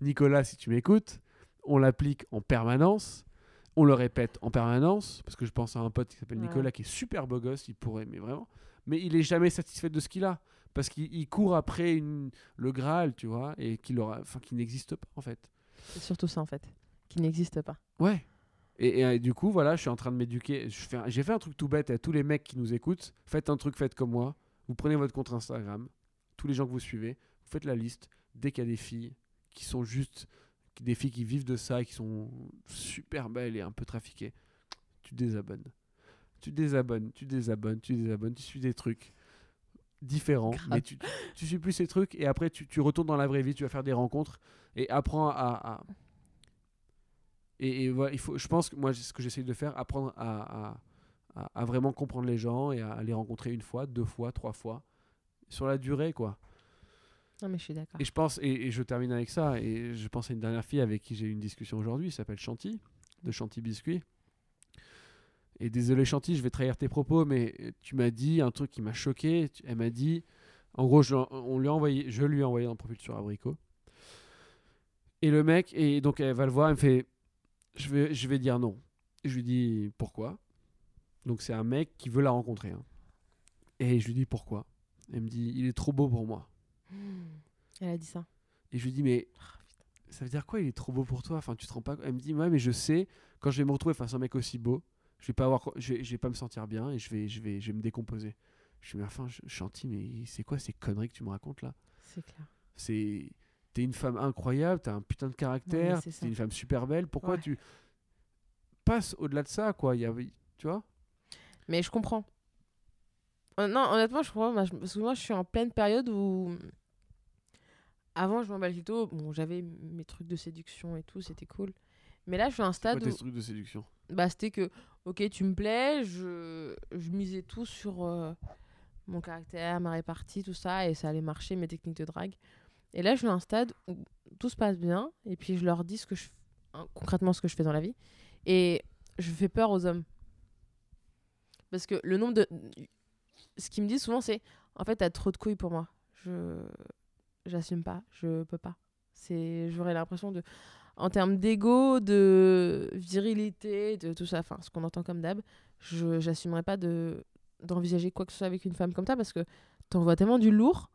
Nicolas, si tu m'écoutes, on l'applique en permanence, on le répète en permanence, parce que je pense à un pote qui s'appelle Ouais. Nicolas, qui est super beau gosse, il pourrait, mais vraiment, mais il est jamais satisfait de ce qu'il a, parce qu'il il court après une, le Graal, tu vois, et qu'il aura, enfin, qui n'existe pas en fait. C'est surtout ça, en fait, qui n'existe pas. Ouais. Et, et, du coup, voilà, je suis en train de m'éduquer. J'ai fait un truc tout bête à tous les mecs qui nous écoutent. Faites un truc, faites comme moi. Vous prenez votre compte Instagram, tous les gens que vous suivez, vous faites la liste. Dès qu'il y a des filles qui sont juste des filles qui vivent de ça, qui sont super belles et un peu trafiquées, tu désabonnes. Tu désabonnes, tu désabonnes, tu désabonnes, tu suis des trucs différents, Grave. mais tu, tu suis plus ces trucs et après tu, tu retournes dans la vraie vie, tu vas faire des rencontres et apprends à. à- Et, et voilà, il faut, je pense que moi, ce que j'essaye de faire, apprendre à, à, à- vraiment comprendre les gens et à les rencontrer une fois, deux fois, trois fois, sur la durée, quoi. Non, mais je suis d'accord. Et je pense, et, et je termine avec ça, et je pense à une dernière fille avec qui j'ai eu une discussion aujourd'hui, elle s'appelle Chanty, de Chanty Biscuit. Et désolé Chanty, je vais trahir tes propos, mais tu m'as dit un truc qui m'a choqué. Elle m'a dit, en gros, je, on lui a envoyé, je lui ai envoyé un profil sur Abricot. Et le mec, et donc elle va le voir, elle me fait, je vais, je vais dire non. Je lui dis pourquoi? Donc c'est un mec qui veut la rencontrer. hein. Et je lui dis pourquoi? Elle me dit, il est trop beau pour moi. Elle a dit ça. Et je lui dis, mais ça veut dire quoi Il est trop beau pour toi? Enfin, tu te rends pas. Elle me dit, ouais, mais je sais, quand je vais me retrouver face à un mec aussi beau, je vais pas avoir, je vais, je vais pas me sentir bien et je vais, je vais, je vais me décomposer. Je mais enfin, Chanty, mais c'est quoi ces conneries que tu me racontes là? C'est clair. C'est, t'es une femme incroyable, t'as un putain de caractère, t'es une femme super belle. Pourquoi Ouais. tu passes au-delà de ça, quoi? Il y a, tu vois? Mais je comprends. Non, honnêtement, je comprends. Parce que moi, je suis en pleine période où. Avant, je m'emballais plutôt. Bon, j'avais mes trucs de séduction et tout, c'était cool. Mais là, je suis à un stade tes où. trucs de séduction? Bah, c'était que, ok, tu me plais, je, je misais tout sur euh, mon caractère, ma répartie, tout ça, et ça allait marcher, mes techniques de drague. Et là, je suis à un stade où tout se passe bien, et puis je leur dis ce que je, hein, concrètement ce que je fais dans la vie, et je fais peur aux hommes. Parce que le nombre de. Ce qu'ils me disent souvent, c'est en fait, t'as trop de couilles pour moi. Je. J'assume pas, je peux pas. J'aurais l'impression de en termes d'ego, de virilité, de tout ça, enfin ce qu'on entend comme d'hab, je j'assumerais pas de d'envisager quoi que ce soit avec une femme comme ça parce que t'envoies tellement du lourd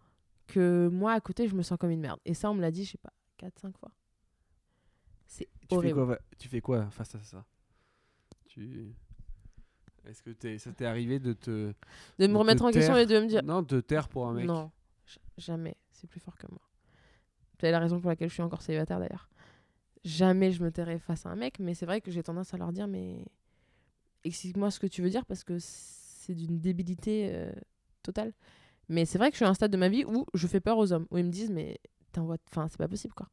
que moi à côté je me sens comme une merde. Et ça on me l'a dit, je sais pas, 4-5 fois. C'est tu fais, horrible. quoi, tu fais quoi face à ça? Tu... Est-ce que t'es- ça t'est arrivé de te. De me remettre en question et de me dire Non, de te taire pour un mec? non, jamais, c'est plus fort que moi. C'est la raison pour laquelle je suis encore célibataire d'ailleurs. Jamais je me tairai face à un mec, mais c'est vrai que j'ai tendance à leur dire mais explique-moi ce que tu veux dire parce que c'est d'une débilité euh, totale. Mais c'est vrai que je suis à un stade de ma vie où je fais peur aux hommes, où ils me disent mais t'envoies, enfin c'est pas possible quoi.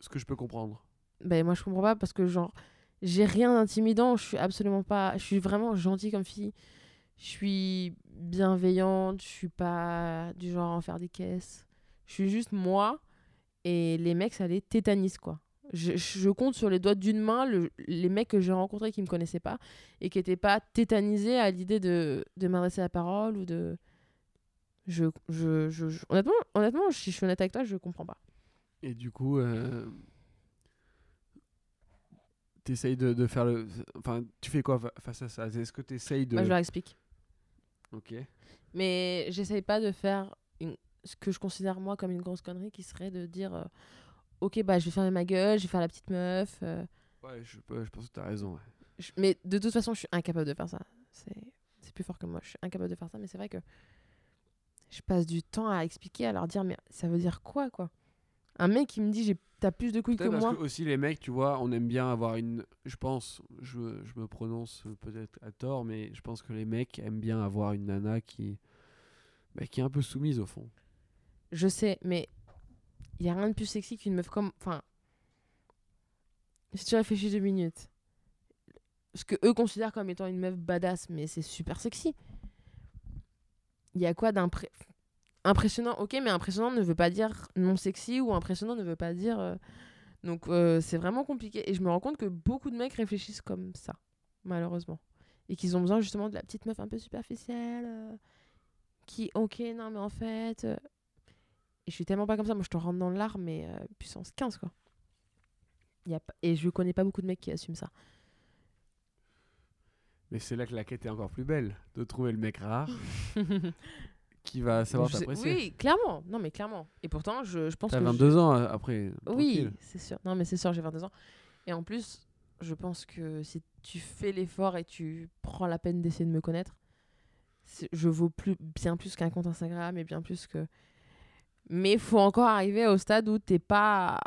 Ce que je peux comprendre. Ben moi je comprends pas parce que genre j'ai rien d'intimidant, je suis absolument pas, je suis vraiment gentille comme fille. Je suis bienveillante, je suis pas du genre à en faire des caisses. Je suis juste moi et les mecs ça les tétanise quoi. Je, je compte sur les doigts d'une main le- les mecs que j'ai rencontrés qui me connaissaient pas et qui étaient pas tétanisés à l'idée de, de m'adresser la parole ou de je, je, je, je- honnêtement honnêtement si je suis honnête avec toi je comprends pas. Et du coup, euh, t'essayes de, de faire le. Enfin, tu fais quoi fa- face à ça? Est-ce que t'essayes de. Moi je leur explique. Ok. Mais j'essaye pas de faire une- ce que je considère moi comme une grosse connerie qui serait de dire euh, ok bah je vais fermer ma gueule, je vais faire la petite meuf. euh, Ouais, je, je pense que t'as raison. ouais. je- mais de toute façon je suis incapable de faire ça. C'est plus fort que moi, je suis incapable de faire ça. Mais c'est vrai que je passe du temps à expliquer, à leur dire mais ça veut dire quoi quoi? Un mec qui me dit j'ai t'as plus de couilles que parce moi. que aussi les mecs, tu vois, on aime bien avoir une. Je pense, je, je me prononce peut-être à tort, mais je pense que les mecs aiment bien avoir une nana qui. bah, qui est un peu soumise au fond. Je sais, mais il y a rien de plus sexy qu'une meuf comme. Enfin. Si tu réfléchis deux minutes. Ce que eux considèrent comme étant une meuf badass, mais c'est super sexy. Il y a quoi d'impressionnant Impressionnant, ok, mais impressionnant ne veut pas dire non sexy ou impressionnant ne veut pas dire. euh, Donc euh, c'est vraiment compliqué. Et je me rends compte que beaucoup de mecs réfléchissent comme ça, malheureusement. Et qu'ils ont besoin justement de la petite meuf un peu superficielle. euh, Qui, ok, non, mais en fait. Et je suis tellement pas comme ça. Moi, je te rentre dans l'art, mais euh, puissance 15, quoi. Y a pas... Et je connais pas beaucoup de mecs qui assument ça. Mais c'est là que la quête est encore plus belle, de trouver le mec rare qui va savoir t'apprécier. Oui, clairement. Non, mais clairement. Et pourtant, je, je pense T'as que. 22 je- ans euh, après. Oui, c'est sûr. Non, mais c'est sûr, j'ai 22 ans. Et en plus, je pense que si tu fais l'effort et tu prends la peine d'essayer de me connaître, je vaux plus, bien plus qu'un compte Instagram et bien plus que. Mais il faut encore arriver au stade où t'es pas,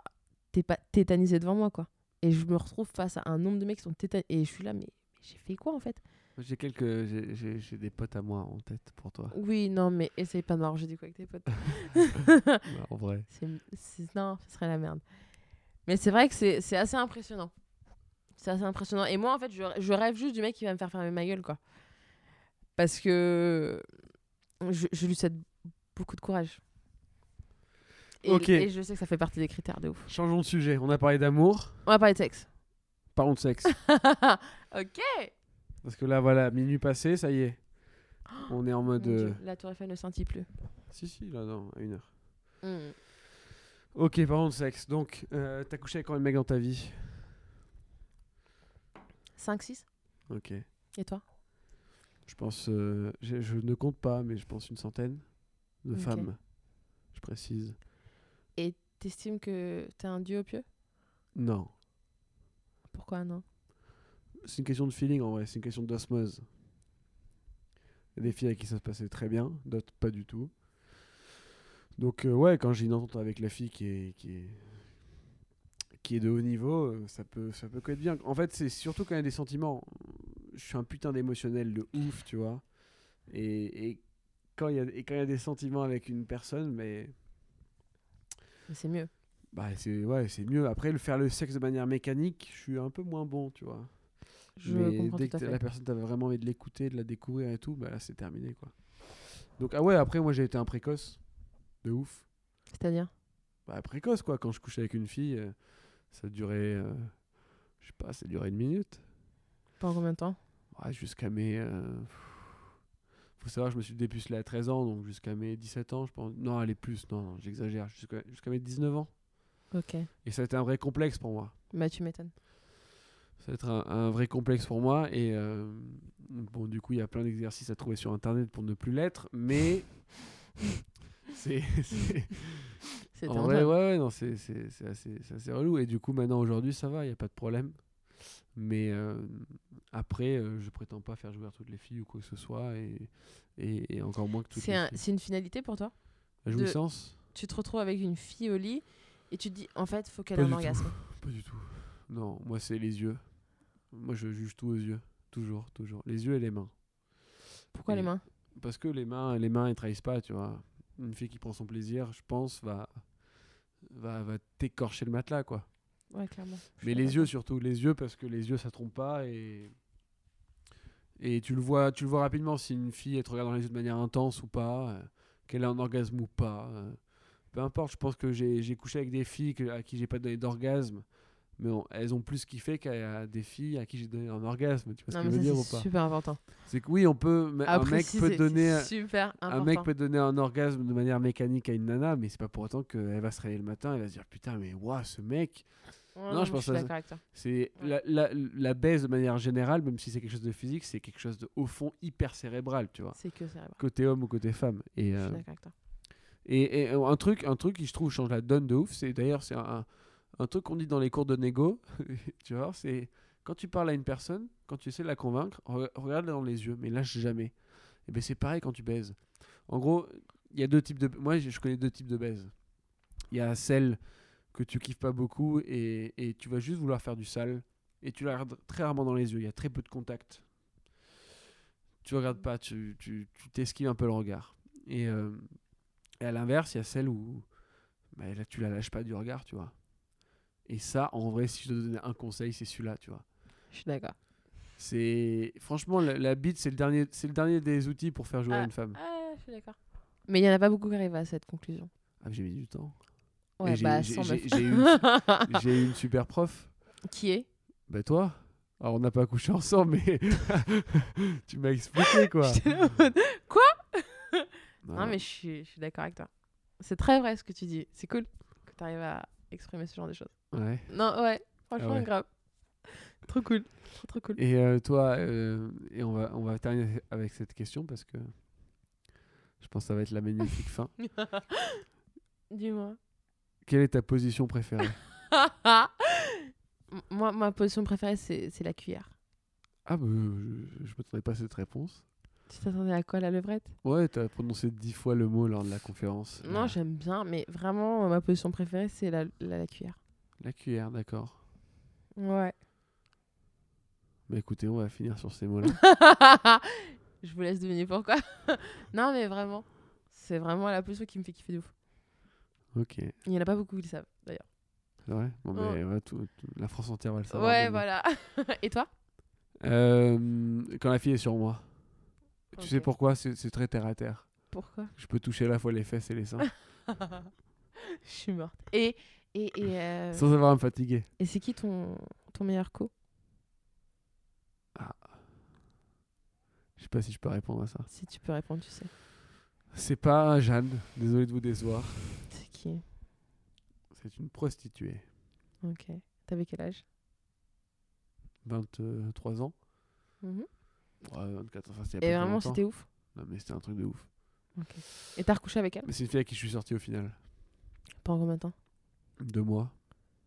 t'es pas tétanisé devant moi, quoi. Et je me retrouve face à un nombre de mecs qui sont tétanisés. Et je suis là, mais, mais j'ai fait quoi en fait? J'ai quelques, j'ai- des potes à moi en tête pour toi. Oui, non, mais essaye pas de m'arranger du coup avec tes potes. Bah, en vrai. C'est- non, ce serait la merde. Mais c'est vrai que c'est, c'est assez impressionnant. C'est assez impressionnant. Et moi, en fait, je, je rêve juste du mec qui va me faire fermer ma gueule, quoi. Parce que je, je lui souhaite beaucoup de courage. Et, Ok. et je sais que ça fait partie des critères de ouf. Changeons de sujet. On a parlé d'amour. On va parler de sexe. Parlons de sexe. ok. Parce que là, voilà, minuit passé, ça y est. On est en Mon mode. Dieu, euh, la tour Eiffel ne scintille plus. Si, si, là, non, à une heure. Hmm. Ok, parlons de sexe. Donc, euh, t'as couché avec combien de mecs dans ta vie? 5, 6 Ok. Et toi? Je pense. euh, j'ai- je ne compte pas, mais je pense une centaine de Ok. femmes. Je précise. T'estimes que t'es un dieu au pieu Non. Pourquoi non? C'est une question de feeling en vrai, c'est une question d'osmose. Il y a des filles avec qui ça se passait très bien, d'autres pas du tout. Donc euh, ouais, quand j'ai une entente avec la fille qui est, qui est, qui est de haut niveau, euh, ça peut, ça peut être bien. En fait, c'est surtout quand il y a des sentiments. Je suis un putain d'émotionnel de ouf, tu vois. Et, et quand il y a, et quand il y a des sentiments avec une personne, Mais c'est mieux. bah c'est ouais, c'est mieux. Après, le faire le sexe de manière mécanique, je suis un peu moins bon, tu vois. Je mais dès que la personne t'avait vraiment envie de l'écouter, de la découvrir et tout, bah là c'est terminé quoi. Donc ah ouais, après moi j'ai été un précoce, de ouf. C'est-à-dire? Bah précoce quoi, quand je couchais avec une fille, euh, ça durait, euh, je sais pas, ça durait une minute. Pendant combien de temps? Ouais, jusqu'à mes... euh, Faut savoir, je me suis dépucelé à 13 ans, donc jusqu'à mes 17 ans, je pense. Non, allez plus, non, non, j'exagère, jusqu'à mes 19 ans. Ok. Et ça a été un vrai complexe pour moi. Bah, tu m'étonnes. Ça va être un, un vrai complexe pour moi. Et euh, bon, du coup, il y a plein d'exercices à trouver sur Internet pour ne plus l'être. Mais c'est... En vrai, ouais, ouais, non, c'est c'est- c'est assez, c'est assez relou. Et du coup, maintenant, aujourd'hui, ça va, il n'y a pas de problème. Mais euh, après, euh, je prétends pas faire jouer toutes les filles ou quoi que ce soit. Et, et, et encore moins que toutes les un- filles. c'est une finalité pour toi La de- jouissance Tu te retrouves avec une fille au lit et tu te dis, en fait, faut qu'elle ait un orgasme. Pas du tout. Non, moi, c'est les yeux. Moi, je juge tout aux yeux. Toujours, toujours. Les yeux et les mains. Pourquoi Et- les mains? Parce que les mains, les mains, elles trahissent pas, tu vois. Une fille qui prend son plaisir, je pense, va, va, va t'écorcher le matelas, quoi. Ouais, clairement. Je Mais les yeux surtout, les yeux parce que les yeux ça trompe pas et et tu le vois, tu le vois rapidement si une fille elle te regarde dans les yeux de manière intense ou pas, euh, qu'elle a un orgasme ou pas. euh, peu importe, je pense que j'ai couché avec des filles que- à qui j'ai pas donné d'orgasme, mais on- elles ont plus kiffé qu'à des filles à qui j'ai donné un orgasme. Tu vois Non, ce que je veux dire ou c'est pas? super important. C'est que oui, on peut, mais un mec peut c'est donner un- super important. un mec peut donner un orgasme de manière mécanique à une nana, mais c'est pas pour autant qu'elle va se réveiller le matin et elle va se dire putain mais waouh ce mec. Ouais, non, je pense toi. C'est Ouais. la, la, la baise de manière générale, même si c'est quelque chose de physique, c'est quelque chose de au fond hyper cérébral, tu vois. C'est que cérébral. Côté homme ou côté femme. Et, Je euh, suis d'accord avec toi. et, et, euh, un truc, un truc qui je trouve change la donne de ouf, c'est d'ailleurs c'est un, un truc qu'on dit dans les cours de négo, tu vois, c'est quand tu parles à une personne, quand tu essaies de la convaincre, re- regarde-la dans les yeux, mais lâche jamais. Et ben c'est pareil quand tu baises. En gros, il y a deux types de, moi je je connais deux types de baises. Il y a celle que tu kiffes pas beaucoup et, et tu vas juste vouloir faire du sale et tu la regardes très rarement dans les yeux. Il y a très peu de contact. Tu regardes pas, tu tu- tu t'esquives un peu le regard. Et, euh, et à l'inverse, il y a celle où bah, là, tu la lâches pas du regard, tu vois. Et ça, en vrai, si je te donnais un conseil, c'est celui-là, tu vois. Je suis d'accord. C'est franchement la, la bite, c'est le dernier, c'est le dernier des outils pour faire jouer Ah. une femme. Ah, je suis d'accord. Mais il y en a pas beaucoup qui arrivent à cette conclusion. Ah, j'ai mis du temps. Ouais, j'ai- bah, j'ai- eu une super prof. Qui est? Bah toi? Alors on n'a pas couché ensemble, mais tu m'as expliqué quoi. Mode, Non, Non, mais je suis, d'accord avec toi. C'est très vrai ce que tu dis. C'est cool que tu arrives à exprimer ce genre de choses. Ouais. Non, ouais, franchement, Ah ouais. grave. Trop cool. Trop, trop cool. Et euh, toi, euh, et on va, on va terminer avec cette question parce que je pense que ça va être la magnifique fin. Dis-moi. Quelle est ta position préférée? Moi, ma position préférée, c'est la cuillère. Ah, bah, je, je m'attendais pas à cette réponse. Tu t'attendais à quoi, la levrette? Ouais, t'as prononcé dix fois le mot lors de la conférence. Non, j'aime bien, mais vraiment, ma position préférée, c'est la, la, la cuillère. La cuillère, d'accord. Ouais. Bah écoutez, on va finir sur ces mots-là. Je vous laisse deviner pourquoi. non, mais vraiment, c'est vraiment la position qui me fait kiffer de ouf. Ok, Il y en a pas beaucoup qui le savent, d'ailleurs. c'est vrai? Bon, Oh. mais ouais, tout- tout- la France entière va le savoir. Ouais, mais bon. voilà. Et toi? Euh, quand la fille est sur moi. Tu sais pourquoi? C'est très terre à terre. Pourquoi? Je peux toucher à la fois les fesses et les seins Je suis morte. Et, et, et, euh, sans avoir à me fatiguer. et c'est qui ton, ton meilleur co? Je sais pas si je peux répondre à ça. Si tu peux répondre, tu sais. C'est pas Jeanne, désolé de vous décevoir. C'est une prostituée. Ok. T'avais quel âge? 23 ans Mhm. Ouais, 24 ans, enfin, Et vraiment, c'était ouf? Non, mais c'était un truc de ouf. Ok. Et t'as recouché avec elle? Mais c'est une fille avec qui je suis sorti au final. Pendant combien de temps? Deux mois.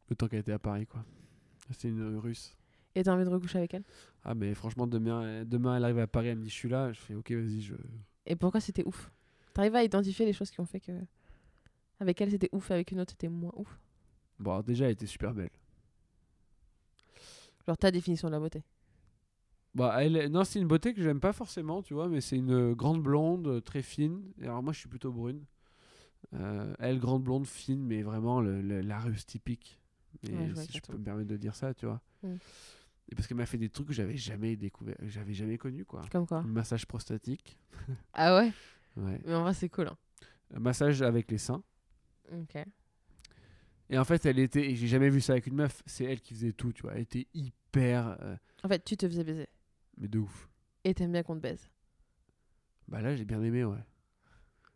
Le temps qu'elle était à Paris, quoi. C'est une russe. Et t'as envie de recoucher avec elle? Ah, mais franchement, demain, demain, elle arrive à Paris, elle me dit je suis là. Je fais ok, vas-y, je. Et pourquoi c'était ouf? T'arrives à identifier les choses qui ont fait que. Avec elle, c'était ouf, avec une autre, c'était moins ouf. Bon, déjà, elle était super belle. Genre ta définition de la beauté. Bah, elle, non, c'est une beauté que j'aime pas forcément, tu vois, mais c'est une grande blonde, euh, très fine. Alors, moi, je suis plutôt brune. Euh, elle, grande blonde, fine, mais vraiment le- le- la russe typique. Et Ouais, je si je peux me permettre de dire ça, tu vois. Mm. Et parce qu'elle m'a fait des trucs que j'avais jamais découvert, j'avais jamais connu, quoi. Comme quoi Un massage prostatique. Ah ouais Ouais. Mais en vrai, c'est cool. Hein. Un massage avec les seins. Ok. Et en fait, elle était, et j'ai jamais vu ça avec une meuf, c'est elle qui faisait tout, tu vois. Elle était hyper, euh, En fait, tu te faisais baiser. mais de ouf. Et t'aimes bien qu'on te baise. Bah là, j'ai bien aimé, ouais.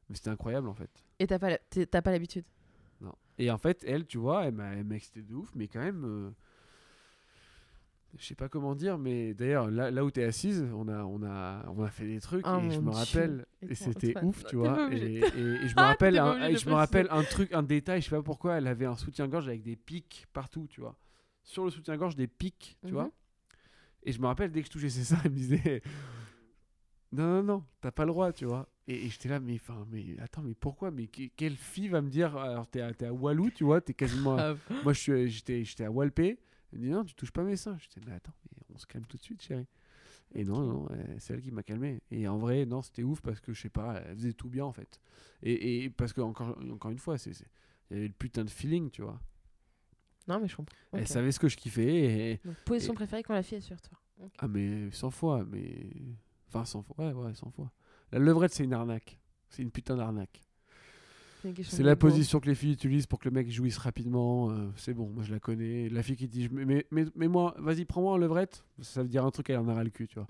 Mais c'était incroyable, en fait. Et t'as pas la- t'es- t'as pas l'habitude. Non. Et en fait, elle, tu vois, elle m'a elle m'a excité de ouf, mais quand même. euh, je sais pas comment dire, mais d'ailleurs, là, là où tu es assise, on a, on, a, on a fait des trucs Oh et je me rappelle, Et c'était ouf, tu vois. Et, obligé. et- et je me Ah, rappelle, un, je me rappelle un truc, un détail, je sais pas pourquoi, elle avait un soutien-gorge avec des pics partout, tu vois. Sur le soutien-gorge, des pics, tu Mhm. vois. Et je me rappelle, dès que je touchais ses seins, elle me disait Non, non, non, t'as pas le droit, tu vois. Et, et j'étais là, mais, enfin, mais attends, mais pourquoi Mais que- quelle fille va me dire Alors, t'es à, à Walou, tu vois, t'es quasiment. à- Ah, moi, j'étais à Walpé. Elle me dit non, tu touches pas mes seins. J'étais, mais attends, mais on se calme tout de suite, chérie. Et non, non, euh, c'est elle qui m'a calmé. Et en vrai, non, c'était ouf parce que je sais pas, elle faisait tout bien en fait. Et, et parce que encore, encore une fois, c'est, il y avait le putain de feeling, tu vois. Non, mais je comprends. Elle savait ce que je kiffais. Et, Donc, position et- préférée quand la fille est sur toi. Ah, mais 100 fois, mais. Enfin, 100 fois, ouais, ouais, 100 fois. La levrette, c'est une arnaque. C'est une putain d'arnaque. C'est la position que les filles utilisent pour que le mec jouisse rapidement. euh, c'est bon, moi je la connais. La fille qui dit mais, mais, mais moi, vas-y, prends-moi en levrette. Ça veut dire un truc, elle en aura le cul, tu vois.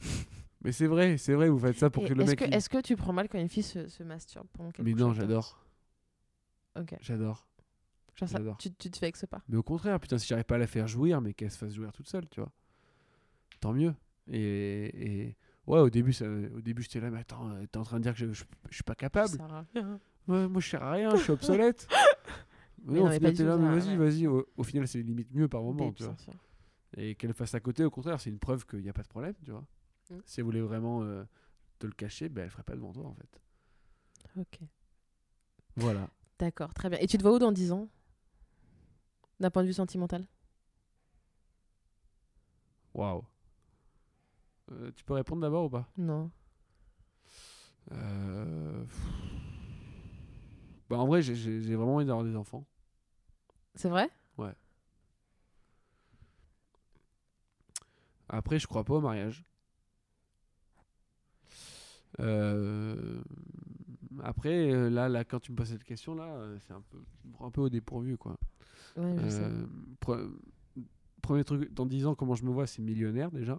mais c'est vrai, c'est vrai, vous faites ça pour Et que le Est-ce mec. que, il- est-ce que tu prends mal quand une fille se, se masturbe pendant Mais non, j'adore. Ok. J'adore. Genre ça, tu, tu te fais avec ce pas. Mais au contraire, putain, si j'arrive pas à la faire jouir, mais qu'elle se fasse jouir toute seule, tu vois. Tant mieux. Et, et- ouais, au début, ça, au début, j'étais là, mais attends, t'es en train de dire que je, je, je suis pas capable. Ça sert à rien. Ouais, moi, je sers à rien, je suis obsolète. Mais Mais non, au final, t'es là, mais vas-y, vas-y. Au, au final, c'est limite mieux par moment, tu vois. Et qu'elle fasse à côté, au contraire, c'est une preuve qu'il n'y a pas de problème, tu vois. Mm. Si elle voulait vraiment euh, te le cacher, ben, elle ferait pas devant toi, en fait. Ok. Voilà. D'accord, très bien. Et tu te vois où dans 10 ans? D'un point de vue sentimental? Waouh. Euh, tu peux répondre d'abord ou pas? Non. Euh. Bah, en vrai, j'ai- j'ai j'ai vraiment envie d'avoir des enfants. C'est vrai? Après, je crois pas au mariage. Euh, Après, euh, là, là, quand tu me poses cette question-là, euh, c'est un peu, tu me prends un peu au dépourvu, quoi. Ouais, je sais. Euh, pre- premier truc, dans 10 ans, comment je me vois, c'est millionnaire déjà.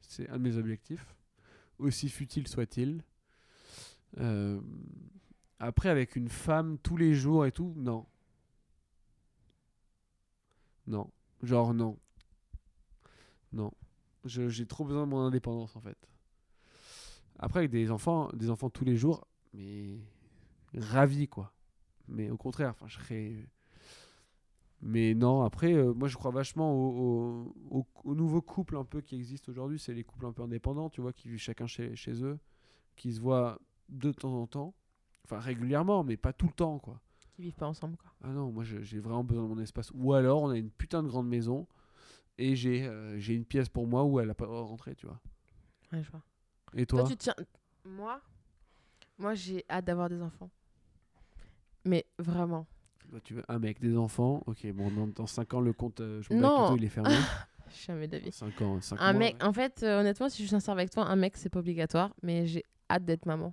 C'est- un de mes objectifs. Aussi futile soit-il. Euh, après, avec une femme tous les jours et tout, non. Non. Genre, non. Non. J'ai trop besoin de mon indépendance, en fait. Après, avec des enfants, des enfants tous les jours, mais ravi, quoi. Mais au contraire, enfin, je serais Mais non, après, euh, moi je crois vachement au, au, au- au nouveau couple un peu qui existe aujourd'hui. C'est les couples un peu indépendants, tu vois, qui vivent chacun chez, chez eux, qui se voient de temps en temps, enfin régulièrement, mais pas tout le temps, quoi. Qui vivent pas ensemble, quoi. Ah non, moi j'ai vraiment besoin de mon espace. Ou alors on a une putain de grande maison et j'ai euh, une pièce pour moi où elle a pas rentré, tu vois. Ouais, je vois. Et Toi, toi, tu tiens. Moi, moi j'ai hâte d'avoir des enfants. Mais vraiment. Bah, tu veux un mec, des enfants, ok, bon, dans, dans 5 ans, le compte, euh, je me Non. bats il est fermé. Jamais d'avis. 5 ans, 5 Un mois. mec, ouais. en fait, euh, honnêtement, si je suis sincère avec toi, un mec, c'est pas obligatoire, mais j'ai hâte d'être maman.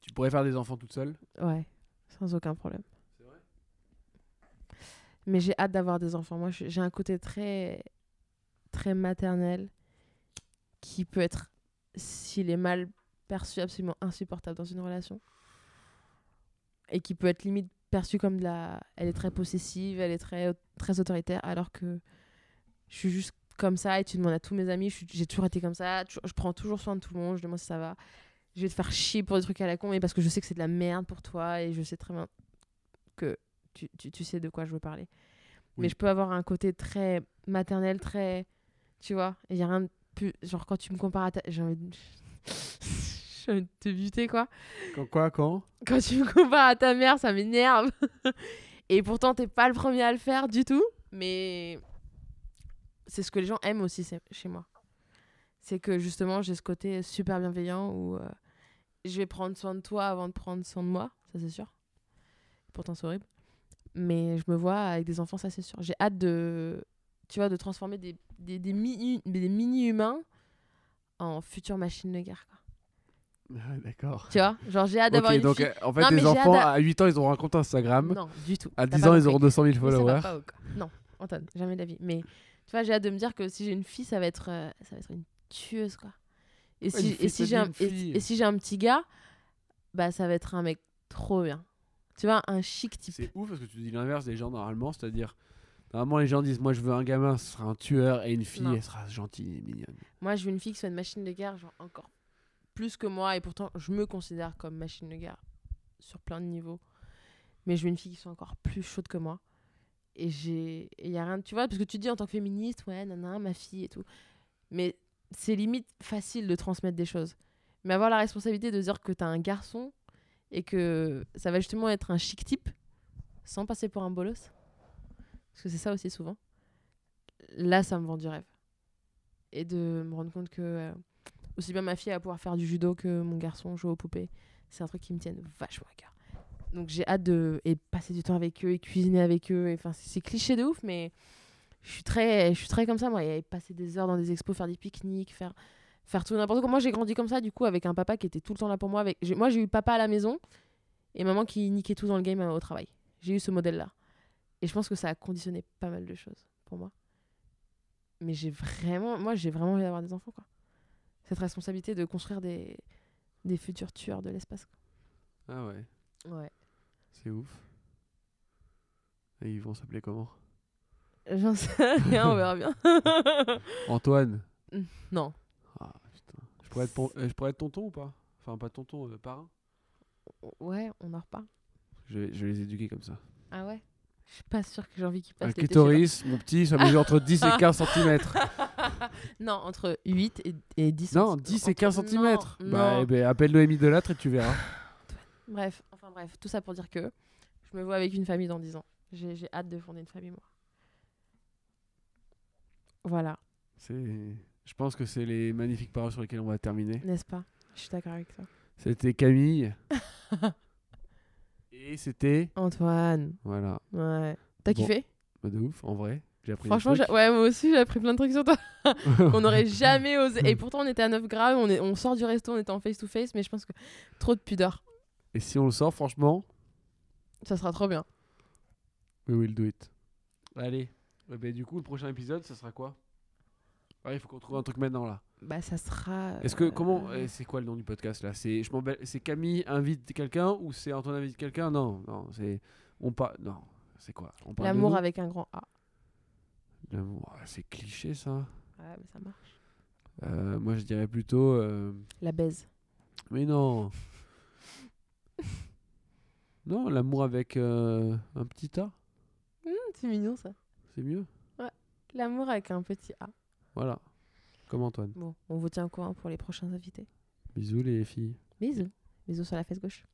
Tu pourrais faire des enfants toute seule? Ouais, sans aucun problème. C'est vrai? Mais j'ai hâte d'avoir des enfants. Moi, j'ai un côté très, très maternel qui peut être, s'il est mal perçu, absolument insupportable dans une relation. Et qui peut être limite perçu comme de la. Elle est très possessive, elle est très, très autoritaire, alors que je suis juste comme ça et tu demandes à tous mes amis, j'ai toujours été comme ça, je prends toujours soin de tout le monde, je demande si ça va. Je vais te faire chier pour des trucs à la con, mais parce que je sais que c'est de la merde pour toi et je sais très bien que tu, tu, tu sais de quoi je veux parler. Mais je peux avoir un côté très maternel, très. Tu vois, il y a rien de plus. Genre, quand tu me compares à ta. J'ai envie de. J'ai envie de te buter, quoi. Quand quoi Quand? Quand tu me compares à ta mère, ça m'énerve. Et pourtant, t'es pas le premier à le faire du tout. Mais c'est ce que les gens aiment aussi chez moi. C'est que justement, j'ai ce côté super bienveillant où euh, je vais prendre soin de toi avant de prendre soin de moi, ça c'est sûr. Pourtant, c'est horrible. Mais je me vois avec des enfants, ça c'est sûr. J'ai hâte de, tu vois, de transformer des, des, des mini-humains en futures machines de guerre. Quoi. Ah, D'accord. Tu vois Genre, j'ai hâte d'avoir Ok, une donc fille- euh, en fait, Non, mais les j'ai enfants d'a- à 8 ans, ils auront un compte Instagram. Non, du tout. À T'as 10 pas ans, ils compris. auront 200 000 Mais ça va followers. pas. Non, Antoine, jamais vie. Mais tu vois, j'ai hâte de me dire que si j'ai une fille, ça va être, euh, ça va être une tueuse, quoi. Et Ouais, si, une et fille, si t'as j'ai dit un, une et, fille. et si j'ai un petit gars, bah ça va être un mec trop bien. Tu vois, un chic type. C'est ouf parce que tu dis l'inverse des gens normalement, c'est-à-dire normalement les gens disent moi je veux un gamin, ce sera un tueur et une fille, Non. elle sera gentille et mignonne. Moi, je veux une fille qui soit une machine de guerre, genre encore plus que moi. Et pourtant, je me considère comme machine de guerre sur plein de niveaux. Mais je veux une fille qui soit encore plus chaude que moi. Et j'ai. Il y a rien. Tu vois, parce que tu dis en tant que féministe, ouais, nana, ma fille et tout. Mais c'est limite facile de transmettre des choses. Mais avoir la responsabilité de dire que t'as un garçon et que ça va justement être un chic type sans passer pour un bolos. Parce que c'est ça aussi souvent. Là, ça me vend du rêve et de me rendre compte que euh, aussi bien ma fille va pouvoir faire du judo que mon garçon joue aux poupées. C'est un truc qui me tienne vachement à cœur. Donc j'ai hâte de et passer du temps avec eux et cuisiner avec eux. Enfin, c'est cliché de ouf, mais je suis très, je suis très comme ça moi. Et passer des heures dans des expos, faire des pique-niques, faire faire tout n'importe quoi. Moi j'ai grandi comme ça du coup avec un papa qui était tout le temps là pour moi. Avec moi j'ai eu papa à la maison et maman qui niquait tout dans le game euh, au travail. J'ai eu ce modèle là. Et je pense que ça a conditionné pas mal de choses pour moi mais j'ai vraiment moi j'ai vraiment envie d'avoir des enfants quoi cette responsabilité de construire des des futurs tueurs de l'espace Ah ouais, ouais c'est ouf. Et ils vont s'appeler comment? J'en sais rien on verra bien Antoine. non Ah putain. Je pourrais être, pon- je pourrais être tonton ou pas? Enfin pas tonton, euh, parrain. ouais on en reparle Je vais, je vais les éduquer comme ça. ah ouais? Je suis pas sûre que j'ai envie Un passent l'été chez clitoris, mon petit, ça mesure entre 10 et 15 cm. non entre 8 et, et 10 Non, centi- 10 et entre- 15 non, cm. Bah, non. eh ben, appelle Noémie Delattre et tu verras. bref enfin bref tout ça pour dire que je me vois avec une famille dans 10 ans j'ai hâte de fonder une famille moi voilà je pense que c'est les magnifiques paroles sur lesquelles on va terminer. n'est-ce pas? Je suis d'accord avec toi C'était Camille. et c'était, Antoine voilà, ouais t'as Bon. kiffé? Bah, de ouf, en vrai. J'ai appris Franchement, des j'ai- ouais, moi aussi, j'ai appris plein de trucs sur toi. trucs. On n'aurait jamais osé. Et pourtant, on était à 9 grammes, on, est, on sort du resto, on était en face-to-face, mais je pense que trop de pudeur. et si on le sort, franchement, Ça sera trop bien. we will do it. Allez. Ouais, bah, du coup, le prochain épisode, ça sera quoi? Ah, Il faut qu'on trouve un truc maintenant là. Bah, ça sera. Est-ce que euh, comment euh, c'est quoi le nom du podcast là? C'est je c'est Camille invite quelqu'un ou c'est Antoine invite quelqu'un? Non, non, c'est on pas non, c'est quoi? L'amour avec un grand A. L'amour, ah, c'est cliché ça. Ouais, mais ça marche. Euh, moi je dirais plutôt euh, La baise. mais non. non, l'amour avec euh, un petit A. C'est mignon ça. C'est mieux? L'amour avec un petit A. Voilà. Comme Antoine. Bon, on vous tient au courant pour les prochains invités. Bisous les filles. Bisous. Bisous sur la fesse gauche.